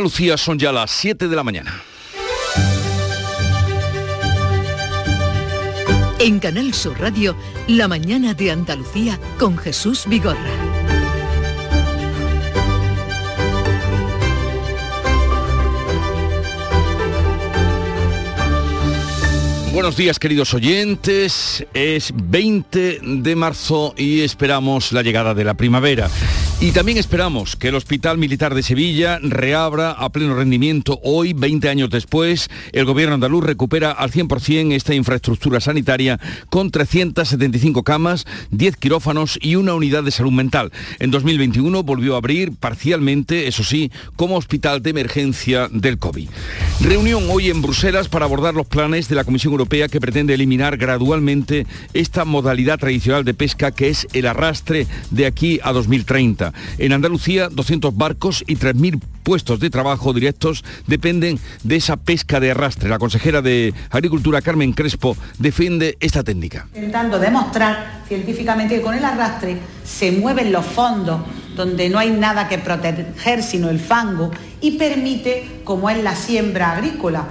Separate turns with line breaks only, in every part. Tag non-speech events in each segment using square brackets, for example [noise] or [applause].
Lucía son ya las 7 de la mañana.
En Canal Sur Radio, La mañana de Andalucía con Jesús Vigorra.
Buenos días queridos oyentes, es 20 de marzo y esperamos la llegada de la primavera. Y también esperamos que el Hospital Militar de Sevilla reabra a pleno rendimiento hoy, 20 años después. El gobierno andaluz recupera al 100% esta infraestructura sanitaria con 375 camas, 10 quirófanos y una unidad de salud mental. En 2021 volvió a abrir parcialmente, eso sí, como hospital de emergencia del COVID. Reunión hoy en Bruselas para abordar los planes de la Comisión Europea que pretende eliminar gradualmente esta modalidad tradicional de pesca que es el arrastre de aquí a 2030. En Andalucía, 200 barcos y 3.000 puestos de trabajo directos dependen de esa pesca de arrastre. La consejera de Agricultura, Carmen Crespo, defiende esta técnica.
Intentando demostrar científicamente que con el arrastre se mueven los fondos donde no hay nada que proteger sino el fango y permite, como es la siembra agrícola.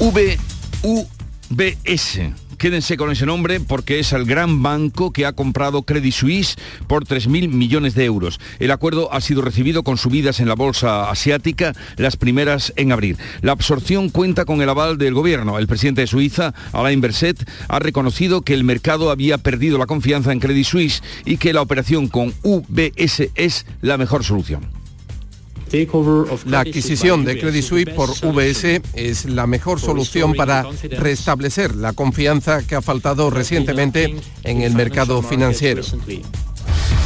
VUBS Quédense con ese nombre porque es el gran banco que ha comprado Credit Suisse por 3.000 millones de euros. El acuerdo ha sido recibido con subidas en la bolsa asiática, las primeras en abril. La absorción cuenta con el aval del gobierno. El presidente de Suiza, Alain Berset, ha reconocido que el mercado había perdido la confianza en Credit Suisse y que la operación con UBS es la mejor solución.
La adquisición de Credit Suisse por VS es la mejor solución para restablecer la confianza que ha faltado recientemente en el mercado financiero.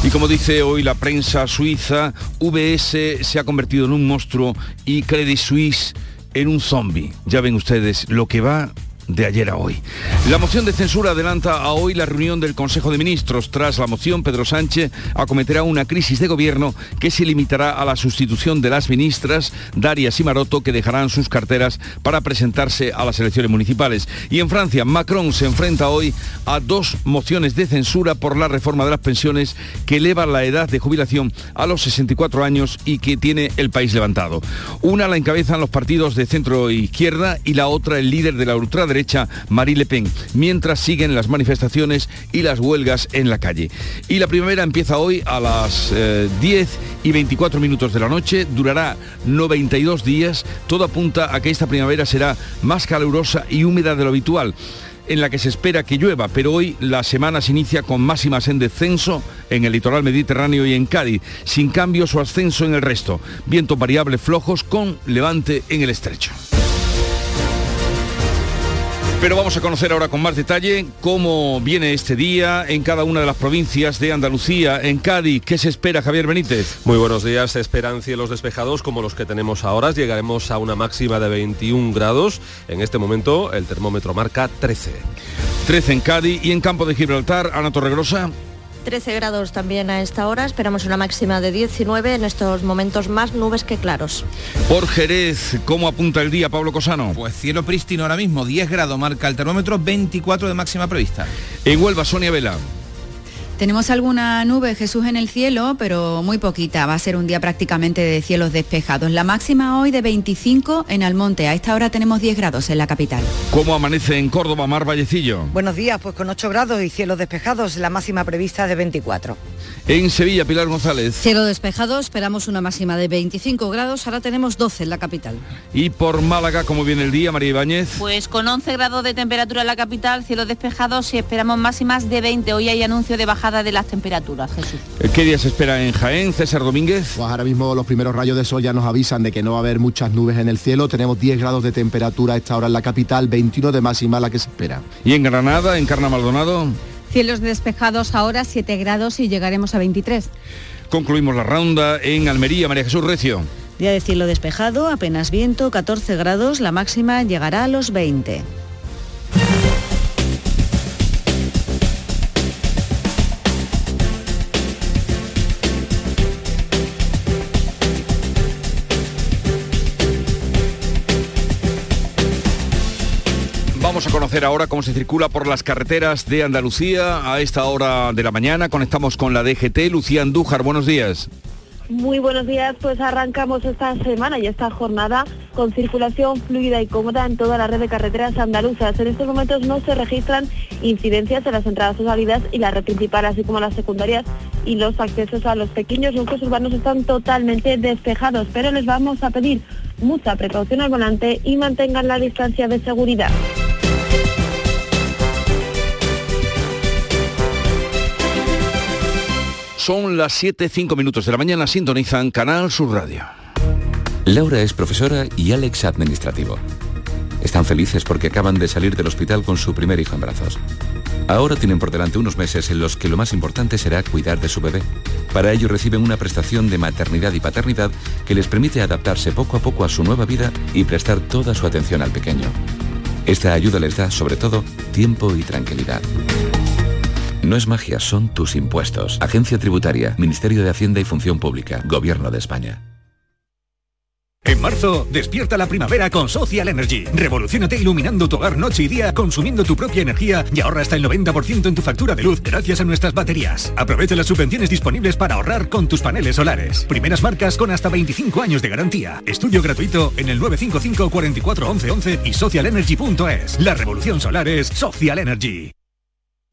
Y como dice hoy la prensa suiza, VS se ha convertido en un monstruo y Credit Suisse en un zombie. Ya ven ustedes lo que va de ayer a hoy. La moción de censura adelanta a hoy la reunión del Consejo de Ministros. Tras la moción, Pedro Sánchez acometerá una crisis de gobierno que se limitará a la sustitución de las ministras Darias y Maroto que dejarán sus carteras para presentarse a las elecciones municipales. Y en Francia, Macron se enfrenta hoy a dos mociones de censura por la reforma de las pensiones que eleva la edad de jubilación a los 64 años y que tiene el país levantado. Una la encabezan los partidos de centro e izquierda y la otra el líder de la ultraderecha derecha Marie Le Pen, mientras siguen las manifestaciones y las huelgas en la calle. Y la primavera empieza hoy a las 10 eh, y 24 minutos de la noche, durará 92 días, todo apunta a que esta primavera será más calurosa y húmeda de lo habitual en la que se espera que llueva, pero hoy la semana se inicia con máximas en descenso en el litoral mediterráneo y en Cádiz, sin cambios o ascenso en el resto. Vientos variables flojos con levante en el estrecho. Pero vamos a conocer ahora con más detalle cómo viene este día en cada una de las provincias de Andalucía. En Cádiz, ¿qué se espera, Javier Benítez?
Muy buenos días. Se esperan cielos despejados como los que tenemos ahora. Llegaremos a una máxima de 21 grados. En este momento el termómetro marca 13.
13 en Cádiz y en Campo de Gibraltar, Ana Torregrosa.
13 grados también a esta hora, esperamos una máxima de 19, en estos momentos más nubes que claros.
Por Jerez, ¿cómo apunta el día, Pablo Cosano?
Pues cielo prístino ahora mismo, 10 grados marca el termómetro, 24 de máxima prevista.
En Huelva, Sonia Vela.
Tenemos alguna nube, Jesús, en el cielo, pero muy poquita. Va a ser un día prácticamente de cielos despejados. La máxima hoy de 25 en Almonte. A esta hora tenemos 10 grados en la capital.
¿Cómo amanece en Córdoba, Mar Vallecillo?
Buenos días, pues con 8 grados y cielos despejados. La máxima prevista de 24.
En Sevilla, Pilar González.
Cielo despejado, esperamos una máxima de 25 grados. Ahora tenemos 12 en la capital.
Y por Málaga, ¿cómo viene el día, María Ibáñez?
Pues con 11 grados de temperatura en la capital, cielos despejados y esperamos máximas de 20. Hoy hay anuncio de bajada de las temperaturas, Jesús.
¿Qué día se espera en Jaén, César Domínguez?
Pues ahora mismo los primeros rayos de sol ya nos avisan de que no va a haber muchas nubes en el cielo. Tenemos 10 grados de temperatura a esta hora en la capital, 21 de máxima la que se espera.
¿Y en Granada, en Carna Maldonado?
Cielos despejados ahora 7 grados y llegaremos a 23.
Concluimos la ronda en Almería, María Jesús Recio.
Día de cielo despejado, apenas viento, 14 grados, la máxima llegará a los 20.
Vamos a conocer ahora cómo se circula por las carreteras de Andalucía a esta hora de la mañana. Conectamos con la DGT. Lucía Andújar, buenos días.
Muy buenos días, pues arrancamos esta semana y esta jornada con circulación fluida y cómoda en toda la red de carreteras andaluzas. En estos momentos no se registran incidencias en las entradas o salidas y la red principal, así como las secundarias y los accesos a los pequeños núcleos urbanos están totalmente despejados, pero les vamos a pedir mucha precaución al volante y mantengan la distancia de seguridad.
Son las 7, 5 minutos de la mañana, sintonizan Canal Sur Radio.
Laura es profesora y Alex administrativo. Están felices porque acaban de salir del hospital con su primer hijo en brazos. Ahora tienen por delante unos meses en los que lo más importante será cuidar de su bebé. Para ello reciben una prestación de maternidad y paternidad que les permite adaptarse poco a poco a su nueva vida y prestar toda su atención al pequeño. Esta ayuda les da, sobre todo, tiempo y tranquilidad. No es magia, son tus impuestos. Agencia Tributaria, Ministerio de Hacienda y Función Pública, Gobierno de España.
En marzo, despierta la primavera con Social Energy. Revolucionate iluminando tu hogar noche y día, consumiendo tu propia energía y ahorra hasta el 90% en tu factura de luz gracias a nuestras baterías. Aprovecha las subvenciones disponibles para ahorrar con tus paneles solares. Primeras marcas con hasta 25 años de garantía. Estudio gratuito en el 955 44 11 11 y socialenergy.es. La revolución solar es Social Energy.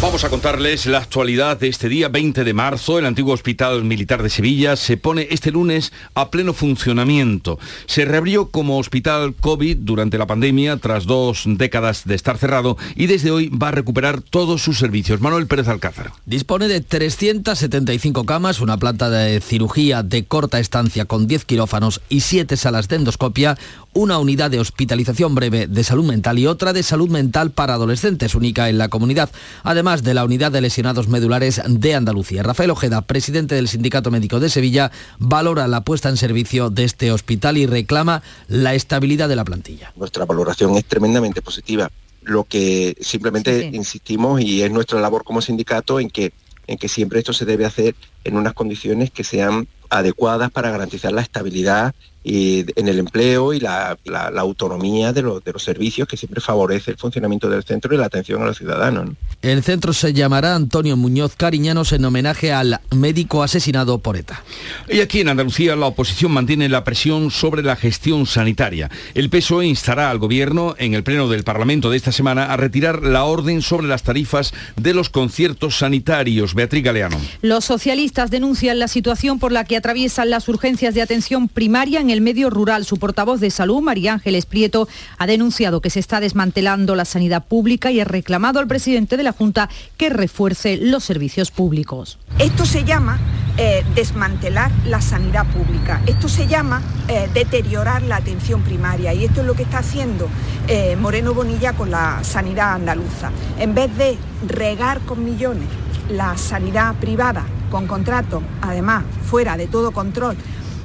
Vamos a contarles la actualidad de este día 20 de marzo. El antiguo Hospital Militar de Sevilla se pone este lunes a pleno funcionamiento. Se reabrió como hospital COVID durante la pandemia tras dos décadas de estar cerrado y desde hoy va a recuperar todos sus servicios. Manuel Pérez Alcázar.
Dispone de 375 camas, una planta de cirugía de corta estancia con 10 quirófanos y 7 salas de endoscopia, una unidad de hospitalización breve de salud mental y otra de salud mental para adolescentes, única en la comunidad, además de la unidad de lesionados medulares de Andalucía. Rafael Ojeda, presidente del Sindicato Médico de Sevilla, valora la puesta en servicio de este hospital y reclama la estabilidad de la plantilla.
Nuestra valoración es tremendamente positiva. Lo que simplemente insistimos y es nuestra labor como sindicato en que en que siempre esto se debe hacer en unas condiciones que sean adecuadas para garantizar la estabilidad y en el empleo y la, autonomía de, los servicios que siempre favorece el funcionamiento del centro y la atención a los ciudadanos.
El centro se llamará Antonio Muñoz Cariñanos en homenaje al médico asesinado por ETA.
Y aquí en Andalucía la oposición mantiene la presión sobre la gestión sanitaria. El PSOE instará al gobierno en el pleno del Parlamento de esta semana a retirar la orden sobre las tarifas de los conciertos sanitarios. Beatriz Galeano.
Los socialistas denuncian la situación por la que atraviesan las urgencias de atención primaria en el medio rural. Su portavoz de salud, María Ángeles Prieto, ha denunciado que se está desmantelando la sanidad pública y ha reclamado al presidente de la Junta que refuerce los servicios públicos.
Esto se llama eh, desmantelar la sanidad pública. Esto se llama eh, deteriorar la atención primaria y esto es lo que está haciendo eh, Moreno Bonilla con la sanidad andaluza. En vez de regar con millones la sanidad privada con contrato, además fuera de todo control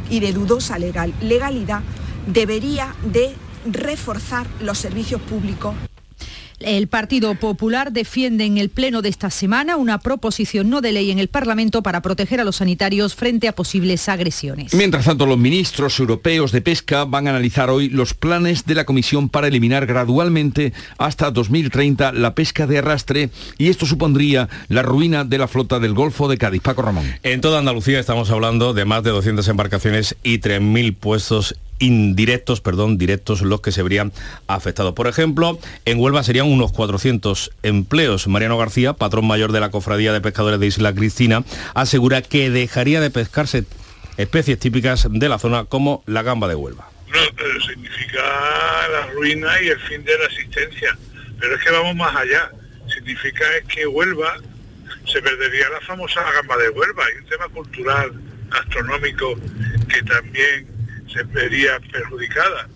y de dudosa legal, legalidad, debería de reforzar los servicios públicos
el Partido Popular defiende en el Pleno de esta semana una proposición no de ley en el Parlamento para proteger a los sanitarios frente a posibles agresiones.
Mientras tanto, los ministros europeos de pesca van a analizar hoy los planes de la Comisión para eliminar gradualmente hasta 2030 la pesca de arrastre y esto supondría la ruina de la flota del Golfo de Cádiz. Paco Ramón.
En toda Andalucía estamos hablando de más de 200 embarcaciones y 3.000 puestos indirectos, perdón, directos los que se verían afectados. Por ejemplo, en Huelva serían unos 400 empleos. Mariano García, patrón mayor de la Cofradía de Pescadores de Isla Cristina, asegura que dejaría de pescarse especies típicas de la zona como la gamba de Huelva.
No, significa la ruina y el fin de la existencia. Pero es que vamos más allá. Significa es que Huelva se perdería la famosa gamba de Huelva y un tema cultural, astronómico, que también se vería perjudicada.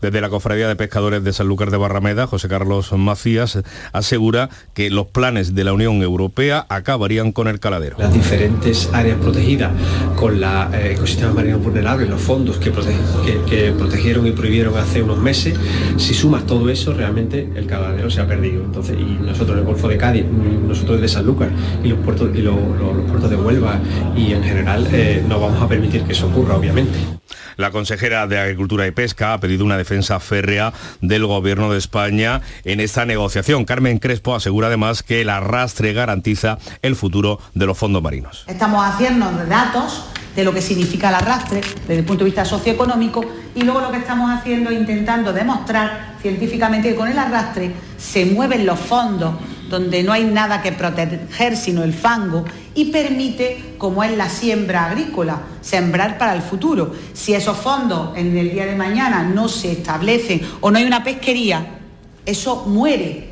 Desde la Cofradía de Pescadores de Sanlúcar de Barrameda, José Carlos Macías asegura que los planes de la Unión Europea acabarían con el caladero.
Las diferentes áreas protegidas con los eh, ecosistemas marinos vulnerables, los fondos que, que, protegieron y prohibieron hace unos meses, si sumas todo eso, realmente el caladero se ha perdido. Entonces, y nosotros en el Golfo de Cádiz, nosotros de Sanlúcar y los puertos, y los, puertos de Huelva y en general eh, no vamos a permitir que eso ocurra, obviamente.
La consejera de Agricultura y Pesca ha pedido una defensa férrea del Gobierno de España en esta negociación. Carmen Crespo asegura además que el arrastre garantiza el futuro de los fondos marinos.
Estamos haciendo datos de lo que significa el arrastre desde el punto de vista socioeconómico y luego lo que estamos haciendo es intentando demostrar científicamente que con el arrastre se mueven los fondos donde no hay nada que proteger sino el fango y permite, como es la siembra agrícola, sembrar para el futuro. Si esos fondos en el día de mañana no se establecen o no hay una pesquería, eso muere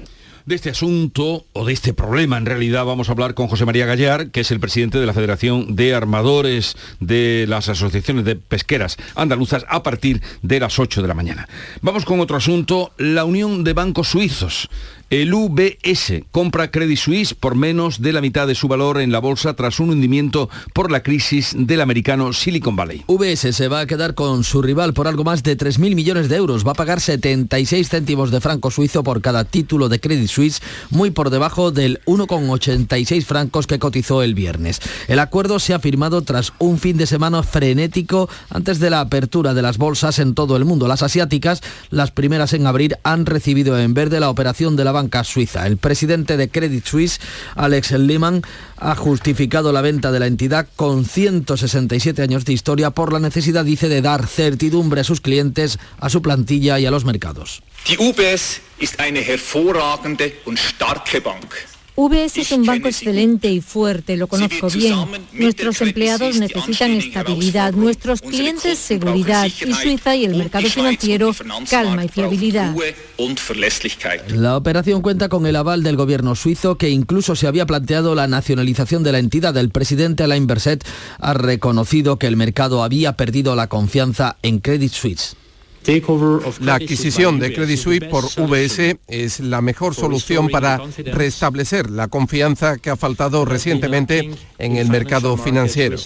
de este asunto o de este problema en realidad vamos a hablar con José María Gallar, que es el presidente de la Federación de Armadores de las Asociaciones de Pesqueras Andaluzas a partir de las 8 de la mañana. Vamos con otro asunto, la Unión de Bancos Suizos. El UBS compra Credit Suisse por menos de la mitad de su valor en la bolsa tras un hundimiento por la crisis del americano Silicon Valley.
UBS se va a quedar con su rival por algo más de 3.000 millones de euros. Va a pagar 76 céntimos de franco suizo por cada título de Credit Suisse, muy por debajo del 1,86 francos que cotizó el viernes. El acuerdo se ha firmado tras un fin de semana frenético antes de la apertura de las bolsas en todo el mundo. Las asiáticas, las primeras en abrir, han recibido en verde la operación de la suiza. El presidente de Credit Suisse, Alex Lehmann, ha justificado la venta de la entidad con 167 años de historia por la necesidad, dice, de dar certidumbre a sus clientes, a su plantilla y a los mercados.
UBS hervorragende starke Bank.
UBS es un banco excelente y fuerte, lo conozco bien. Nuestros empleados necesitan estabilidad, nuestros clientes seguridad y Suiza y el mercado financiero calma y fiabilidad.
La operación cuenta con el aval del gobierno suizo que incluso se había planteado la nacionalización de la entidad. El presidente Alain Berset ha reconocido que el mercado había perdido la confianza en Credit Suisse.
La adquisición de Credit Suisse por VS es la mejor solución para restablecer la confianza que ha faltado recientemente en el mercado financiero.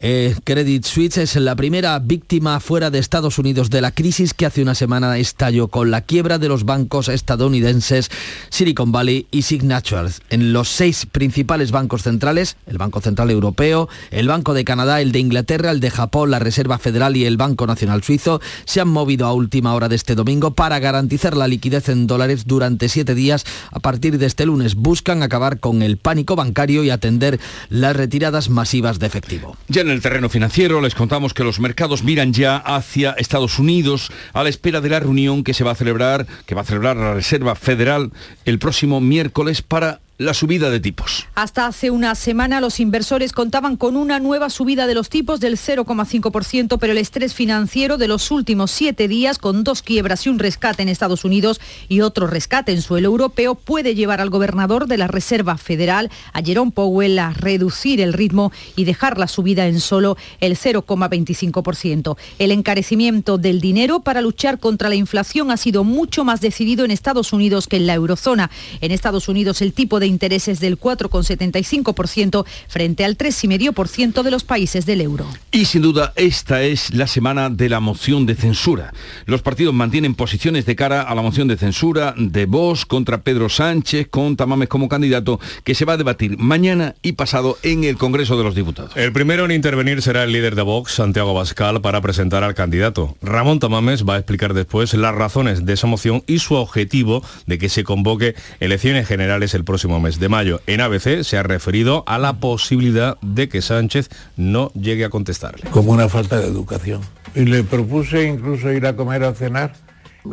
Eh, Credit Suisse es la primera víctima fuera de Estados Unidos de la crisis que hace una semana estalló con la quiebra de los bancos estadounidenses Silicon Valley y Signature. En los seis principales bancos centrales, el Banco Central Europeo, el Banco de Canadá, el de Inglaterra, el de Japón, la Reserva Federal y el Banco Nacional Suizo, se han movido a última hora de este domingo para garantizar la liquidez en dólares durante siete días. A partir de este lunes buscan acabar con el pánico bancario y atender las retiradas masivas de efectivo.
Ya en el terreno financiero les contamos que los mercados miran ya hacia Estados Unidos a la espera de la reunión que se va a celebrar, que va a celebrar la Reserva Federal el próximo miércoles para la subida de tipos.
Hasta hace una semana los inversores contaban con una nueva subida de los tipos del 0,5%, pero el estrés financiero de los últimos siete días, con dos quiebras y un rescate en Estados Unidos y otro rescate en suelo europeo, puede llevar al gobernador de la Reserva Federal, a Jerome Powell, a reducir el ritmo y dejar la subida en solo el 0,25%. El encarecimiento del dinero para luchar contra la inflación ha sido mucho más decidido en Estados Unidos que en la eurozona. En Estados Unidos el tipo de de intereses del 4,75% frente al 3,5% de los países del euro.
Y sin duda esta es la semana de la moción de censura. Los partidos mantienen posiciones de cara a la moción de censura de Vox contra Pedro Sánchez, con Tamames como candidato, que se va a debatir mañana y pasado en el Congreso de los Diputados.
El primero en intervenir será el líder de Vox, Santiago Bascal, para presentar al candidato. Ramón Tamames va a explicar después las razones de esa moción y su objetivo de que se convoque elecciones generales el próximo mes de mayo. En ABC se ha referido a la posibilidad de que Sánchez no llegue a contestarle.
Como una falta de educación. Y le propuse incluso ir a comer a cenar.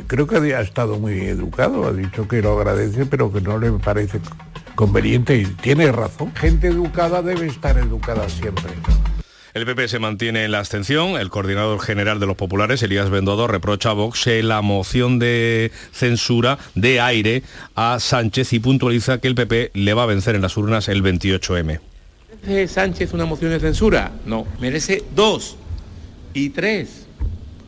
Creo que ha estado muy educado, ha dicho que lo agradece, pero que no le parece conveniente y tiene razón. Gente educada debe estar educada siempre.
El PP se mantiene en la abstención. El coordinador general de los populares, Elías Bendodo, reprocha a Vox la moción de censura de aire a Sánchez y puntualiza que el PP le va a vencer en las urnas el 28M.
¿Merece Sánchez una moción de censura? No, merece dos y tres.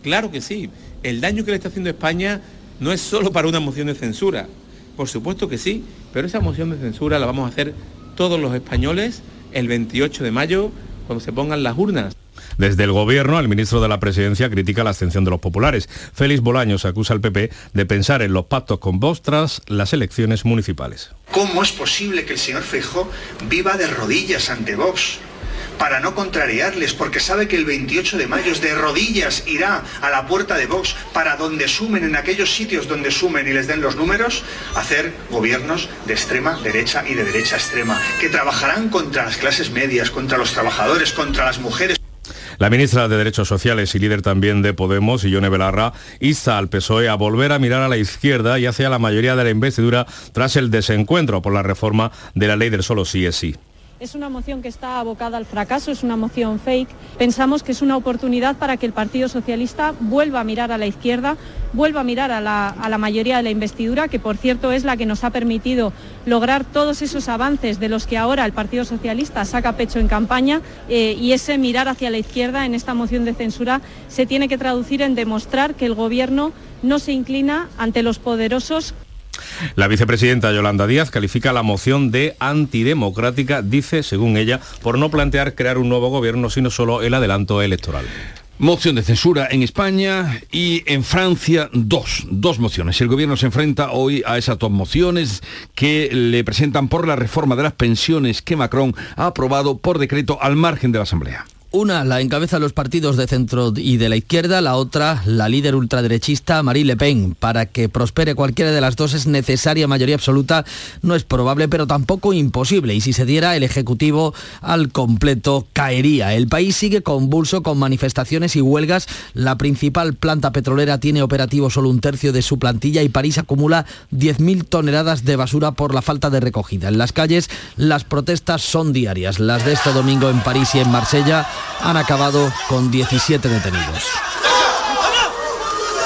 Claro que sí. El daño que le está haciendo España no es solo para una moción de censura. Por supuesto que sí, pero esa moción de censura la vamos a hacer todos los españoles el 28 de mayo cuando se pongan las urnas.
Desde el gobierno, el ministro de la Presidencia critica la abstención de los populares. Félix Bolaños acusa al PP de pensar en los pactos con Vox tras las elecciones municipales.
¿Cómo es posible que el señor Feijó viva de rodillas ante Vox?
Para no contrariarles, porque sabe que el 28 de mayo de rodillas irá a la puerta de Vox para donde sumen, en aquellos sitios donde sumen y les den los números, hacer gobiernos de extrema derecha y de derecha extrema, que trabajarán contra las clases medias, contra los trabajadores, contra las mujeres.
La ministra de Derechos Sociales y líder también de Podemos, Ione Belarra, insta al PSOE a volver a mirar a la izquierda y hacia la mayoría de la investidura tras el desencuentro por la reforma de la ley del solo sí es sí.
Es una moción que está abocada al fracaso, es una moción fake. Pensamos que es una oportunidad para que el Partido Socialista vuelva a mirar a la izquierda, vuelva a mirar a la, mayoría de la investidura, que por cierto es la que nos ha permitido lograr todos esos avances de los que ahora el Partido Socialista saca pecho en campaña eh, y ese mirar hacia la izquierda en esta moción de censura se tiene que traducir en demostrar que el Gobierno no se inclina ante los poderosos
la vicepresidenta Yolanda Díaz califica la moción de antidemocrática, dice, según ella, por no plantear crear un nuevo gobierno, sino solo el adelanto electoral.
Moción de censura en España y en Francia dos, dos mociones. El gobierno se enfrenta hoy a esas dos mociones que le presentan por la reforma de las pensiones que Macron ha aprobado por decreto al margen de la Asamblea.
Una la encabeza los partidos de centro y de la izquierda, la otra la líder ultraderechista Marie Le Pen. Para que prospere cualquiera de las dos es necesaria mayoría absoluta, no es probable, pero tampoco imposible. Y si se diera, el Ejecutivo al completo caería. El país sigue convulso con manifestaciones y huelgas. La principal planta petrolera tiene operativo solo un tercio de su plantilla y París acumula 10.000 toneladas de basura por la falta de recogida. En las calles las protestas son diarias. Las de este domingo en París y en Marsella han acabado con 17 detenidos.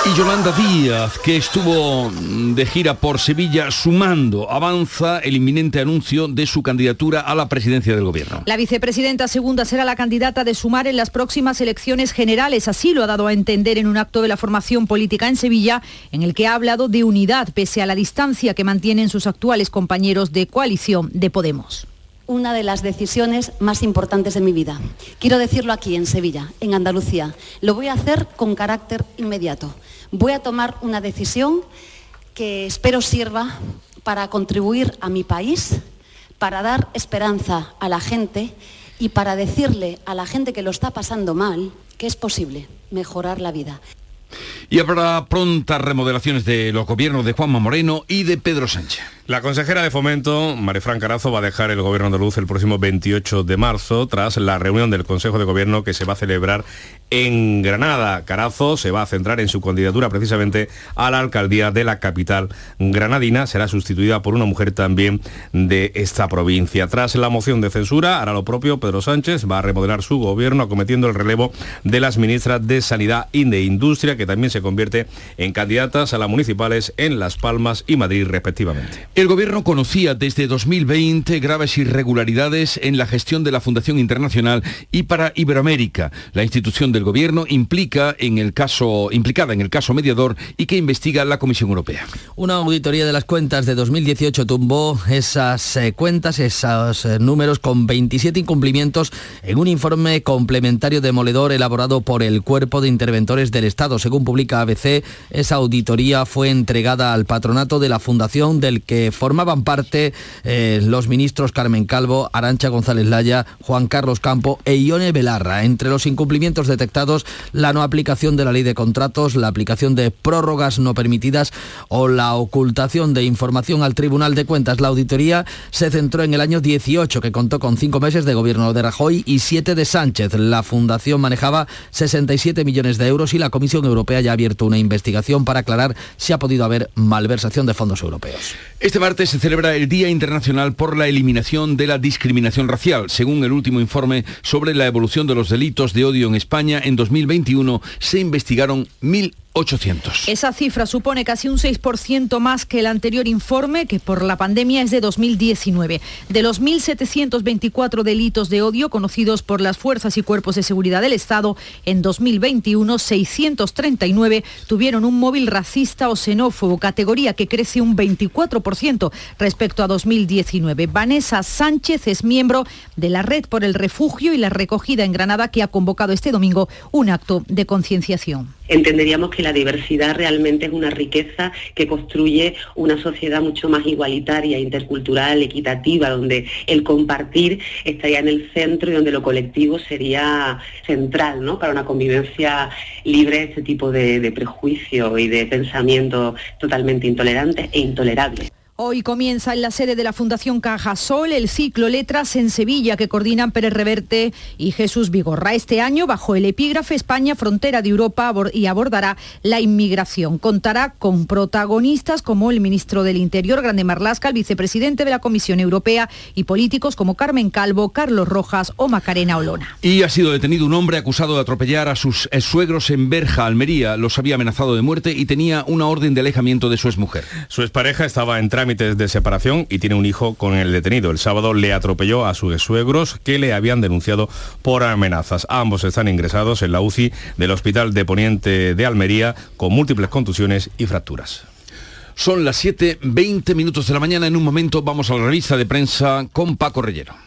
Y Yolanda Díaz, que estuvo de gira por Sevilla sumando, avanza el inminente anuncio de su candidatura a la presidencia del gobierno.
La vicepresidenta segunda será la candidata de sumar en las próximas elecciones generales. Así lo ha dado a entender en un acto de la formación política en Sevilla, en el que ha hablado de unidad pese a la distancia que mantienen sus actuales compañeros de coalición de Podemos
una de las decisiones más importantes de mi vida. Quiero decirlo aquí, en Sevilla, en Andalucía. Lo voy a hacer con carácter inmediato. Voy a tomar una decisión que espero sirva para contribuir a mi país, para dar esperanza a la gente y para decirle a la gente que lo está pasando mal que es posible mejorar la vida.
Y habrá prontas remodelaciones de los gobiernos de Juanma Moreno y de Pedro Sánchez.
La consejera de Fomento, Marifran Carazo, va a dejar el gobierno de luz el próximo 28 de marzo tras la reunión del Consejo de Gobierno que se va a celebrar en Granada. Carazo se va a centrar en su candidatura precisamente a la alcaldía de la capital granadina. Será sustituida por una mujer también de esta provincia. Tras la moción de censura, hará lo propio Pedro Sánchez, va a remodelar su gobierno acometiendo el relevo de las ministras de Sanidad y de Industria, que también se convierte en candidatas a las municipales en Las Palmas y Madrid respectivamente.
El gobierno conocía desde 2020 graves irregularidades en la gestión de la Fundación Internacional y para Iberoamérica, la institución del gobierno implica en el caso, implicada en el caso mediador y que investiga la Comisión Europea.
Una auditoría de las cuentas de 2018 tumbó esas eh, cuentas, esos eh, números con 27 incumplimientos en un informe complementario demoledor elaborado por el Cuerpo de Interventores del Estado. Según publica ABC, esa auditoría fue entregada al patronato de la Fundación del que formaban parte eh, los ministros Carmen Calvo, Arancha González Laya, Juan Carlos Campo e Ione Belarra. Entre los incumplimientos detectados, la no aplicación de la ley de contratos, la aplicación de prórrogas no permitidas o la ocultación de información al Tribunal de Cuentas. La auditoría se centró en el año 18, que contó con cinco meses de gobierno de Rajoy y siete de Sánchez. La fundación manejaba 67 millones de euros y la Comisión Europea ya ha abierto una investigación para aclarar si ha podido haber malversación de fondos europeos.
Este martes se celebra el Día Internacional por la Eliminación de la Discriminación Racial. Según el último informe sobre la evolución de los delitos de odio en España, en 2021 se investigaron mil 800.
Esa cifra supone casi un 6% más que el anterior informe, que por la pandemia es de 2019. De los 1.724 delitos de odio conocidos por las fuerzas y cuerpos de seguridad del Estado, en 2021 639 tuvieron un móvil racista o xenófobo, categoría que crece un 24% respecto a 2019. Vanessa Sánchez es miembro de la Red por el Refugio y la Recogida en Granada, que ha convocado este domingo un acto de concienciación.
Entenderíamos que la diversidad realmente es una riqueza que construye una sociedad mucho más igualitaria, intercultural, equitativa, donde el compartir estaría en el centro y donde lo colectivo sería central ¿no? para una convivencia libre de este tipo de, de prejuicio y de pensamiento totalmente intolerantes e intolerables.
Hoy comienza en la sede de la Fundación Cajasol el ciclo Letras en Sevilla que coordinan Pérez Reverte y Jesús Vigorra. Este año bajo el epígrafe España, frontera de Europa y abordará la inmigración. Contará con protagonistas como el ministro del Interior, Grande Marlasca, el vicepresidente de la Comisión Europea y políticos como Carmen Calvo, Carlos Rojas o Macarena Olona.
Y ha sido detenido un hombre acusado de atropellar a sus suegros en Berja, Almería. Los había amenazado de muerte y tenía una orden de alejamiento de su exmujer.
Su expareja estaba en trámites de separación y tiene un hijo con el detenido. El sábado le atropelló a sus suegros que le habían denunciado por amenazas. Ambos están ingresados en la UCI del Hospital de Poniente de Almería con múltiples contusiones y fracturas.
Son las 7.20 minutos de la mañana. En un momento vamos a la revista de prensa con Paco Rellero.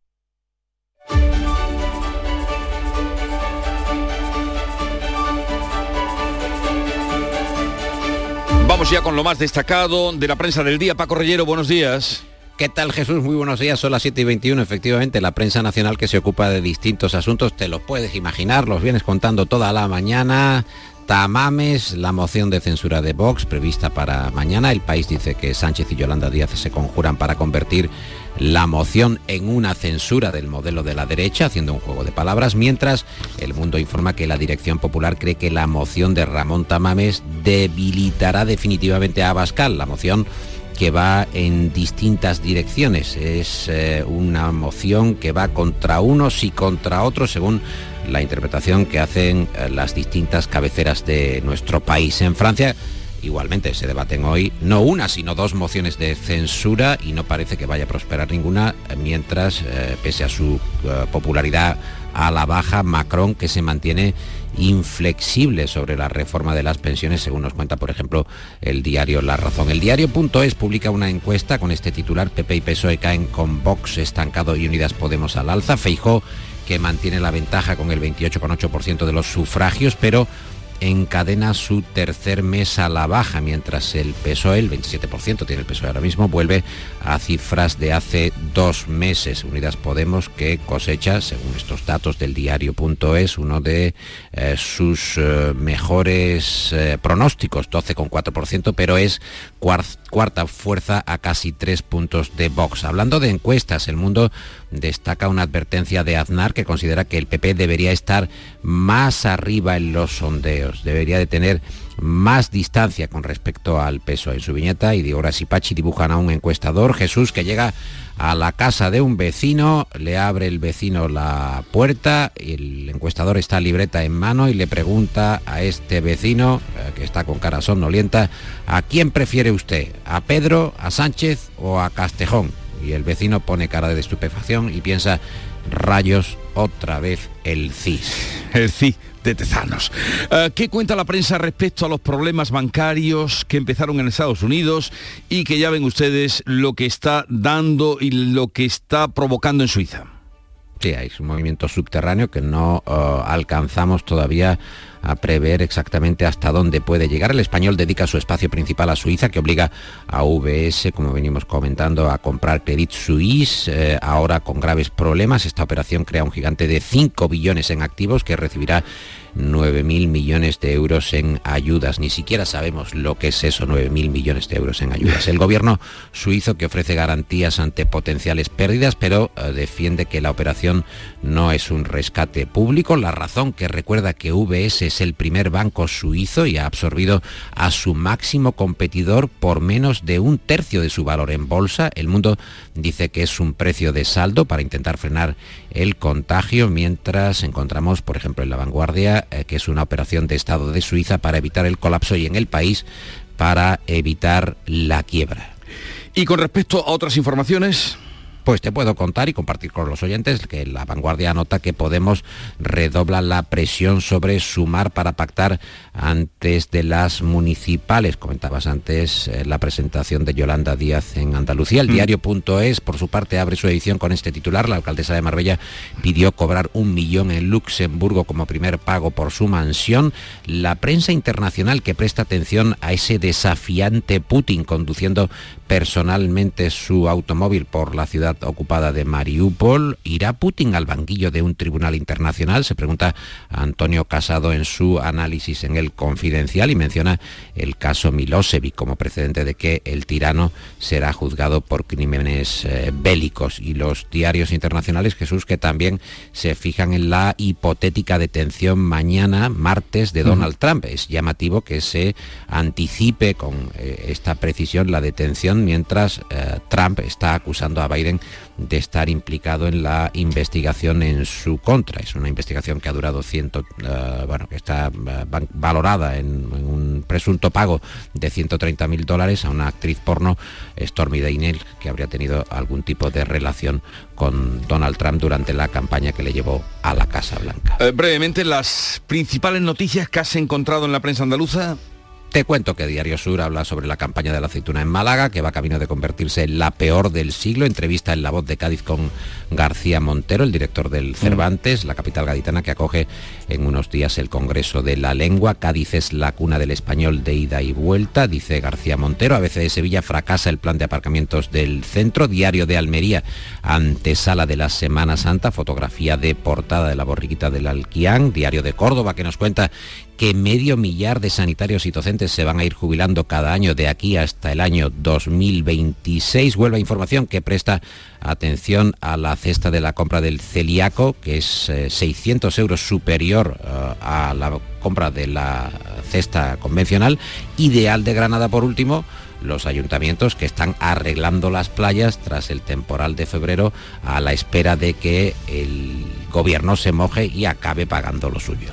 Vamos ya con lo más destacado de la prensa del día. Paco Rellero, buenos días.
¿Qué tal Jesús? Muy buenos días, son las 7 y 21, efectivamente, la prensa nacional que se ocupa de distintos asuntos, te los puedes imaginar, los vienes contando toda la mañana, Tamames, la moción de censura de Vox prevista para mañana. El país dice que Sánchez y Yolanda Díaz se conjuran para convertir la moción en una censura del modelo de la derecha, haciendo un juego de palabras, mientras el mundo informa que la Dirección Popular cree que la moción de Ramón Tamames debilitará definitivamente a Abascal. La moción que va en distintas direcciones. Es eh, una moción que va contra unos y contra otros según la interpretación que hacen eh, las distintas cabeceras de nuestro país. En Francia igualmente se debaten hoy no una, sino dos mociones de censura y no parece que vaya a prosperar ninguna, mientras, eh, pese a su popularidad a la baja, Macron, que se mantiene inflexible sobre la reforma de las pensiones, según nos cuenta, por ejemplo, el diario La Razón. El diario.es publica una encuesta con este titular, PP y PSOE caen con Vox estancado y Unidas Podemos al alza. Feijó, que mantiene la ventaja con el 28,8% de los sufragios, pero encadena su tercer mes a la baja, mientras el PSOE, el 27% tiene el PSOE ahora mismo, vuelve a cifras de hace dos meses. Unidas Podemos que cosecha, según estos datos del diario.es, uno de eh, sus eh, mejores eh, pronósticos, 12,4%, pero es cuarta fuerza a casi tres puntos de Vox. Hablando de encuestas, el mundo destaca una advertencia de Aznar que considera que el PP debería estar más arriba en los sondeos, debería de tener más distancia con respecto al peso en su viñeta y Diego Pachi dibujan a un encuestador, Jesús, que llega a la casa de un vecino, le abre el vecino la puerta, y el encuestador está libreta en mano y le pregunta a este vecino, eh, que está con cara somnolienta, ¿a quién prefiere usted? ¿A Pedro, a Sánchez o a Castejón? Y el vecino pone cara de estupefacción y piensa, rayos, otra vez el CIS.
El CIS de Tezanos. Eh, ¿Qué cuenta la prensa respecto a los problemas bancarios que empezaron en Estados Unidos y que ya ven ustedes lo que está dando y lo que está provocando en Suiza?
Sí, hay un movimiento subterráneo que no eh, alcanzamos todavía a prever exactamente hasta dónde puede llegar. El español dedica su espacio principal a Suiza, que obliga a VS, como venimos comentando, a comprar Credit Suisse, eh, ahora con graves problemas. Esta operación crea un gigante de 5 billones en activos que recibirá 9.000 millones de euros en ayudas. Ni siquiera sabemos lo que es eso, 9.000 millones de euros en ayudas. El gobierno suizo que ofrece garantías ante potenciales pérdidas, pero eh, defiende que la operación no es un rescate público. La razón que recuerda que VS es el primer banco suizo y ha absorbido a su máximo competidor por menos de un tercio de su valor en bolsa. El mundo dice que es un precio de saldo para intentar frenar el contagio, mientras encontramos, por ejemplo, en la vanguardia, eh, que es una operación de Estado de Suiza para evitar el colapso y en el país para evitar la quiebra.
Y con respecto a otras informaciones...
Pues te puedo contar y compartir con los oyentes que la vanguardia anota que Podemos redobla la presión sobre sumar para pactar antes de las municipales. Comentabas antes eh, la presentación de Yolanda Díaz en Andalucía. El mm. diario.es, por su parte, abre su edición con este titular. La alcaldesa de Marbella pidió cobrar un millón en Luxemburgo como primer pago por su mansión. La prensa internacional que presta atención a ese desafiante Putin conduciendo personalmente su automóvil por la ciudad ocupada de Mariupol. ¿Irá Putin al banquillo de un tribunal internacional? Se pregunta Antonio Casado en su análisis en el Confidencial y menciona el caso Milosevic como precedente de que el tirano será juzgado por crímenes eh, bélicos. Y los diarios internacionales, Jesús, que también se fijan en la hipotética detención mañana, martes, de Donald Trump. Es llamativo que se anticipe con eh, esta precisión la detención mientras eh, Trump está acusando a Biden de estar implicado en la investigación en su contra. Es una investigación que ha durado ciento, eh, bueno, que está eh, valorada en, un presunto pago de 130 mil dólares a una actriz porno, Stormy Daniel, que habría tenido algún tipo de relación con Donald Trump durante la campaña que le llevó a la Casa Blanca.
brevemente, las principales noticias que has encontrado en la prensa andaluza.
Te cuento que Diario Sur habla sobre la campaña de la aceituna en Málaga, que va camino de convertirse en la peor del siglo. Entrevista en La Voz de Cádiz con García Montero, el director del mm. Cervantes, la capital gaditana que acoge en unos días el Congreso de la Lengua. Cádiz es la cuna del español de ida y vuelta, dice García Montero. A veces de Sevilla fracasa el plan de aparcamientos del centro. Diario de Almería, antesala de la Semana Santa, fotografía de portada de la borriquita del Alquián. Diario de Córdoba, que nos cuenta que medio millar de sanitarios y docentes se van a ir jubilando cada año de aquí hasta el año 2026. Vuelve información que presta atención a la cesta de la compra del celíaco, que es 600 eh, euros superior eh, a la compra de la cesta convencional. Ideal de Granada, por último, los ayuntamientos que están arreglando las playas tras el temporal de febrero a la espera de que el gobierno se moje y acabe pagando lo suyo.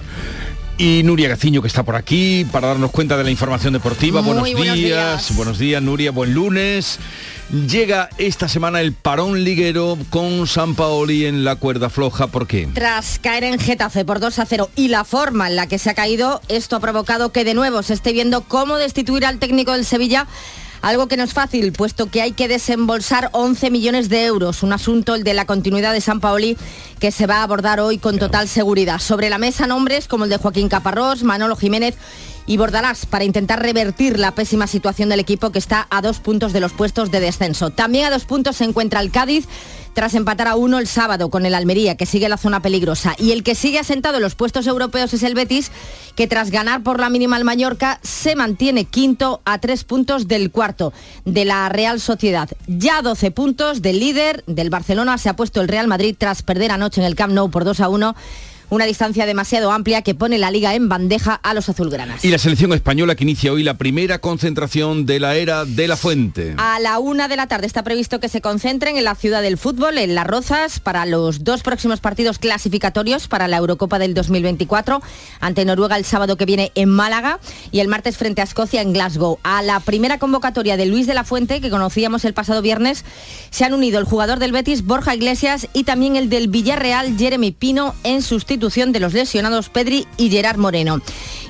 Y Nuria Gaciño que está por aquí para darnos cuenta de la información deportiva. buenos, días. buenos días. Nuria, buen lunes. Llega esta semana el parón liguero con San Paoli en la cuerda floja. ¿Por qué?
Tras caer en Getafe por 2 a 0 y la forma en la que se ha caído, esto ha provocado que de nuevo se esté viendo cómo destituir al técnico del Sevilla algo que no es fácil, puesto que hay que desembolsar 11 millones de euros, un asunto, el de la continuidad de San Paoli, que se va a abordar hoy con total seguridad. Sobre la mesa nombres como el de Joaquín Caparrós, Manolo Jiménez y Bordalás para intentar revertir la pésima situación del equipo que está a dos puntos de los puestos de descenso. También a dos puntos se encuentra el Cádiz tras empatar a uno el sábado con el Almería, que sigue la zona peligrosa. Y el que sigue asentado en los puestos europeos es el Betis, que tras ganar por la mínima al Mallorca se mantiene quinto a tres puntos del cuarto de la Real Sociedad. Ya 12 puntos del líder del Barcelona se ha puesto el Real Madrid tras perder anoche en el Camp Nou por 2 a 1 una distancia demasiado amplia que pone la liga en bandeja a los azulgranas.
Y la selección española que inicia hoy la primera concentración de la era de la Fuente.
A la una de la tarde está previsto que se concentren en la ciudad del fútbol, en Las Rozas, para los dos próximos partidos clasificatorios para la Eurocopa del 2024, ante Noruega el sábado que viene en Málaga y el martes frente a Escocia en Glasgow. A la primera convocatoria de Luis de la Fuente, que conocíamos el pasado viernes, se han unido el jugador del Betis, Borja Iglesias, y también el del Villarreal, Jeremy Pino, en sustitución de los lesionados Pedri y Gerard Moreno.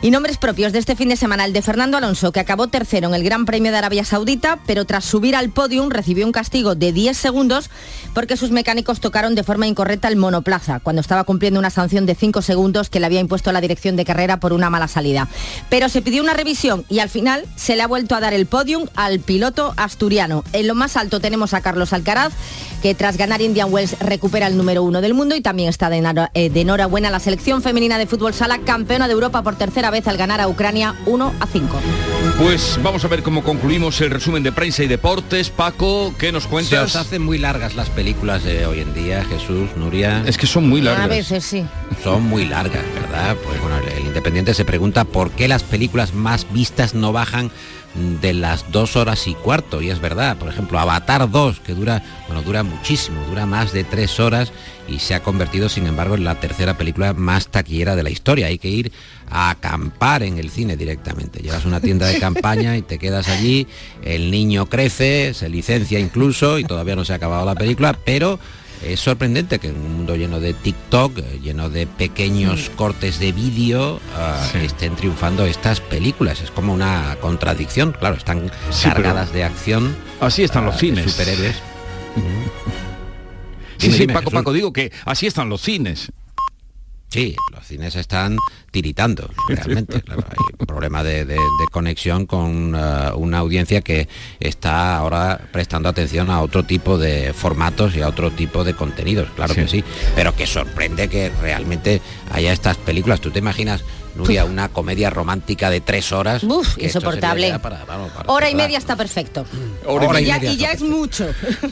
Y nombres propios de este fin de semana, el de Fernando Alonso, que acabó tercero en el Gran Premio de Arabia Saudita, pero tras subir al podium recibió un castigo de 10 segundos porque sus mecánicos tocaron de forma incorrecta el monoplaza, cuando estaba cumpliendo una sanción de 5 segundos que le había impuesto la dirección de carrera por una mala salida. Pero se pidió una revisión y al final se le ha vuelto a dar el podium al piloto asturiano. En lo más alto tenemos a Carlos Alcaraz, que tras ganar Indian Wells recupera el número uno del mundo y también está de, eh, de enhorabuena a la selección femenina de fútbol sala, campeona de Europa por tercera vez al ganar a Ucrania 1 a 5.
Pues vamos a ver cómo concluimos el resumen de prensa y deportes. Paco, ¿qué nos cuentas?
Se hacen muy largas las películas de hoy en día, Jesús, Nuria.
Es que son muy largas.
A veces sí.
Son muy largas, ¿verdad? Pues bueno, el Independiente se pregunta por qué las películas más vistas no bajan de las dos horas y cuarto, y es verdad, por ejemplo, Avatar 2, que dura, bueno, dura muchísimo, dura más de tres horas y se ha convertido, sin embargo, en la tercera película más taquillera de la historia. Hay que ir a acampar en el cine directamente. Llevas una tienda de campaña y te quedas allí, el niño crece, se licencia incluso y todavía no se ha acabado la película, pero es sorprendente que en un mundo lleno de TikTok, lleno de pequeños cortes de vídeo, ah, estén triunfando estas películas. Es como una contradicción. Claro, están cargadas de acción.
Así están los
ah,
cines.
superhéroes. [laughs]
Sí,
Dime,
sí,
dime,
Paco,
Jesús.
Paco, digo que así están los cines.
Sí, los cines están tiritando, [laughs] realmente. Claro, hay un problema de, de- de conexión con eh, una audiencia que está ahora prestando atención a otro tipo de formatos y a otro tipo de contenidos, claro que sí. Pero que sorprende que realmente haya estas películas. ¿Tú te imaginas, Nuria, una comedia romántica de tres horas?
Uf, insoportable.
ya para- vamos, para
Hora y media está perfecto.
Hora y
y, ya,
media
y ya es mucho.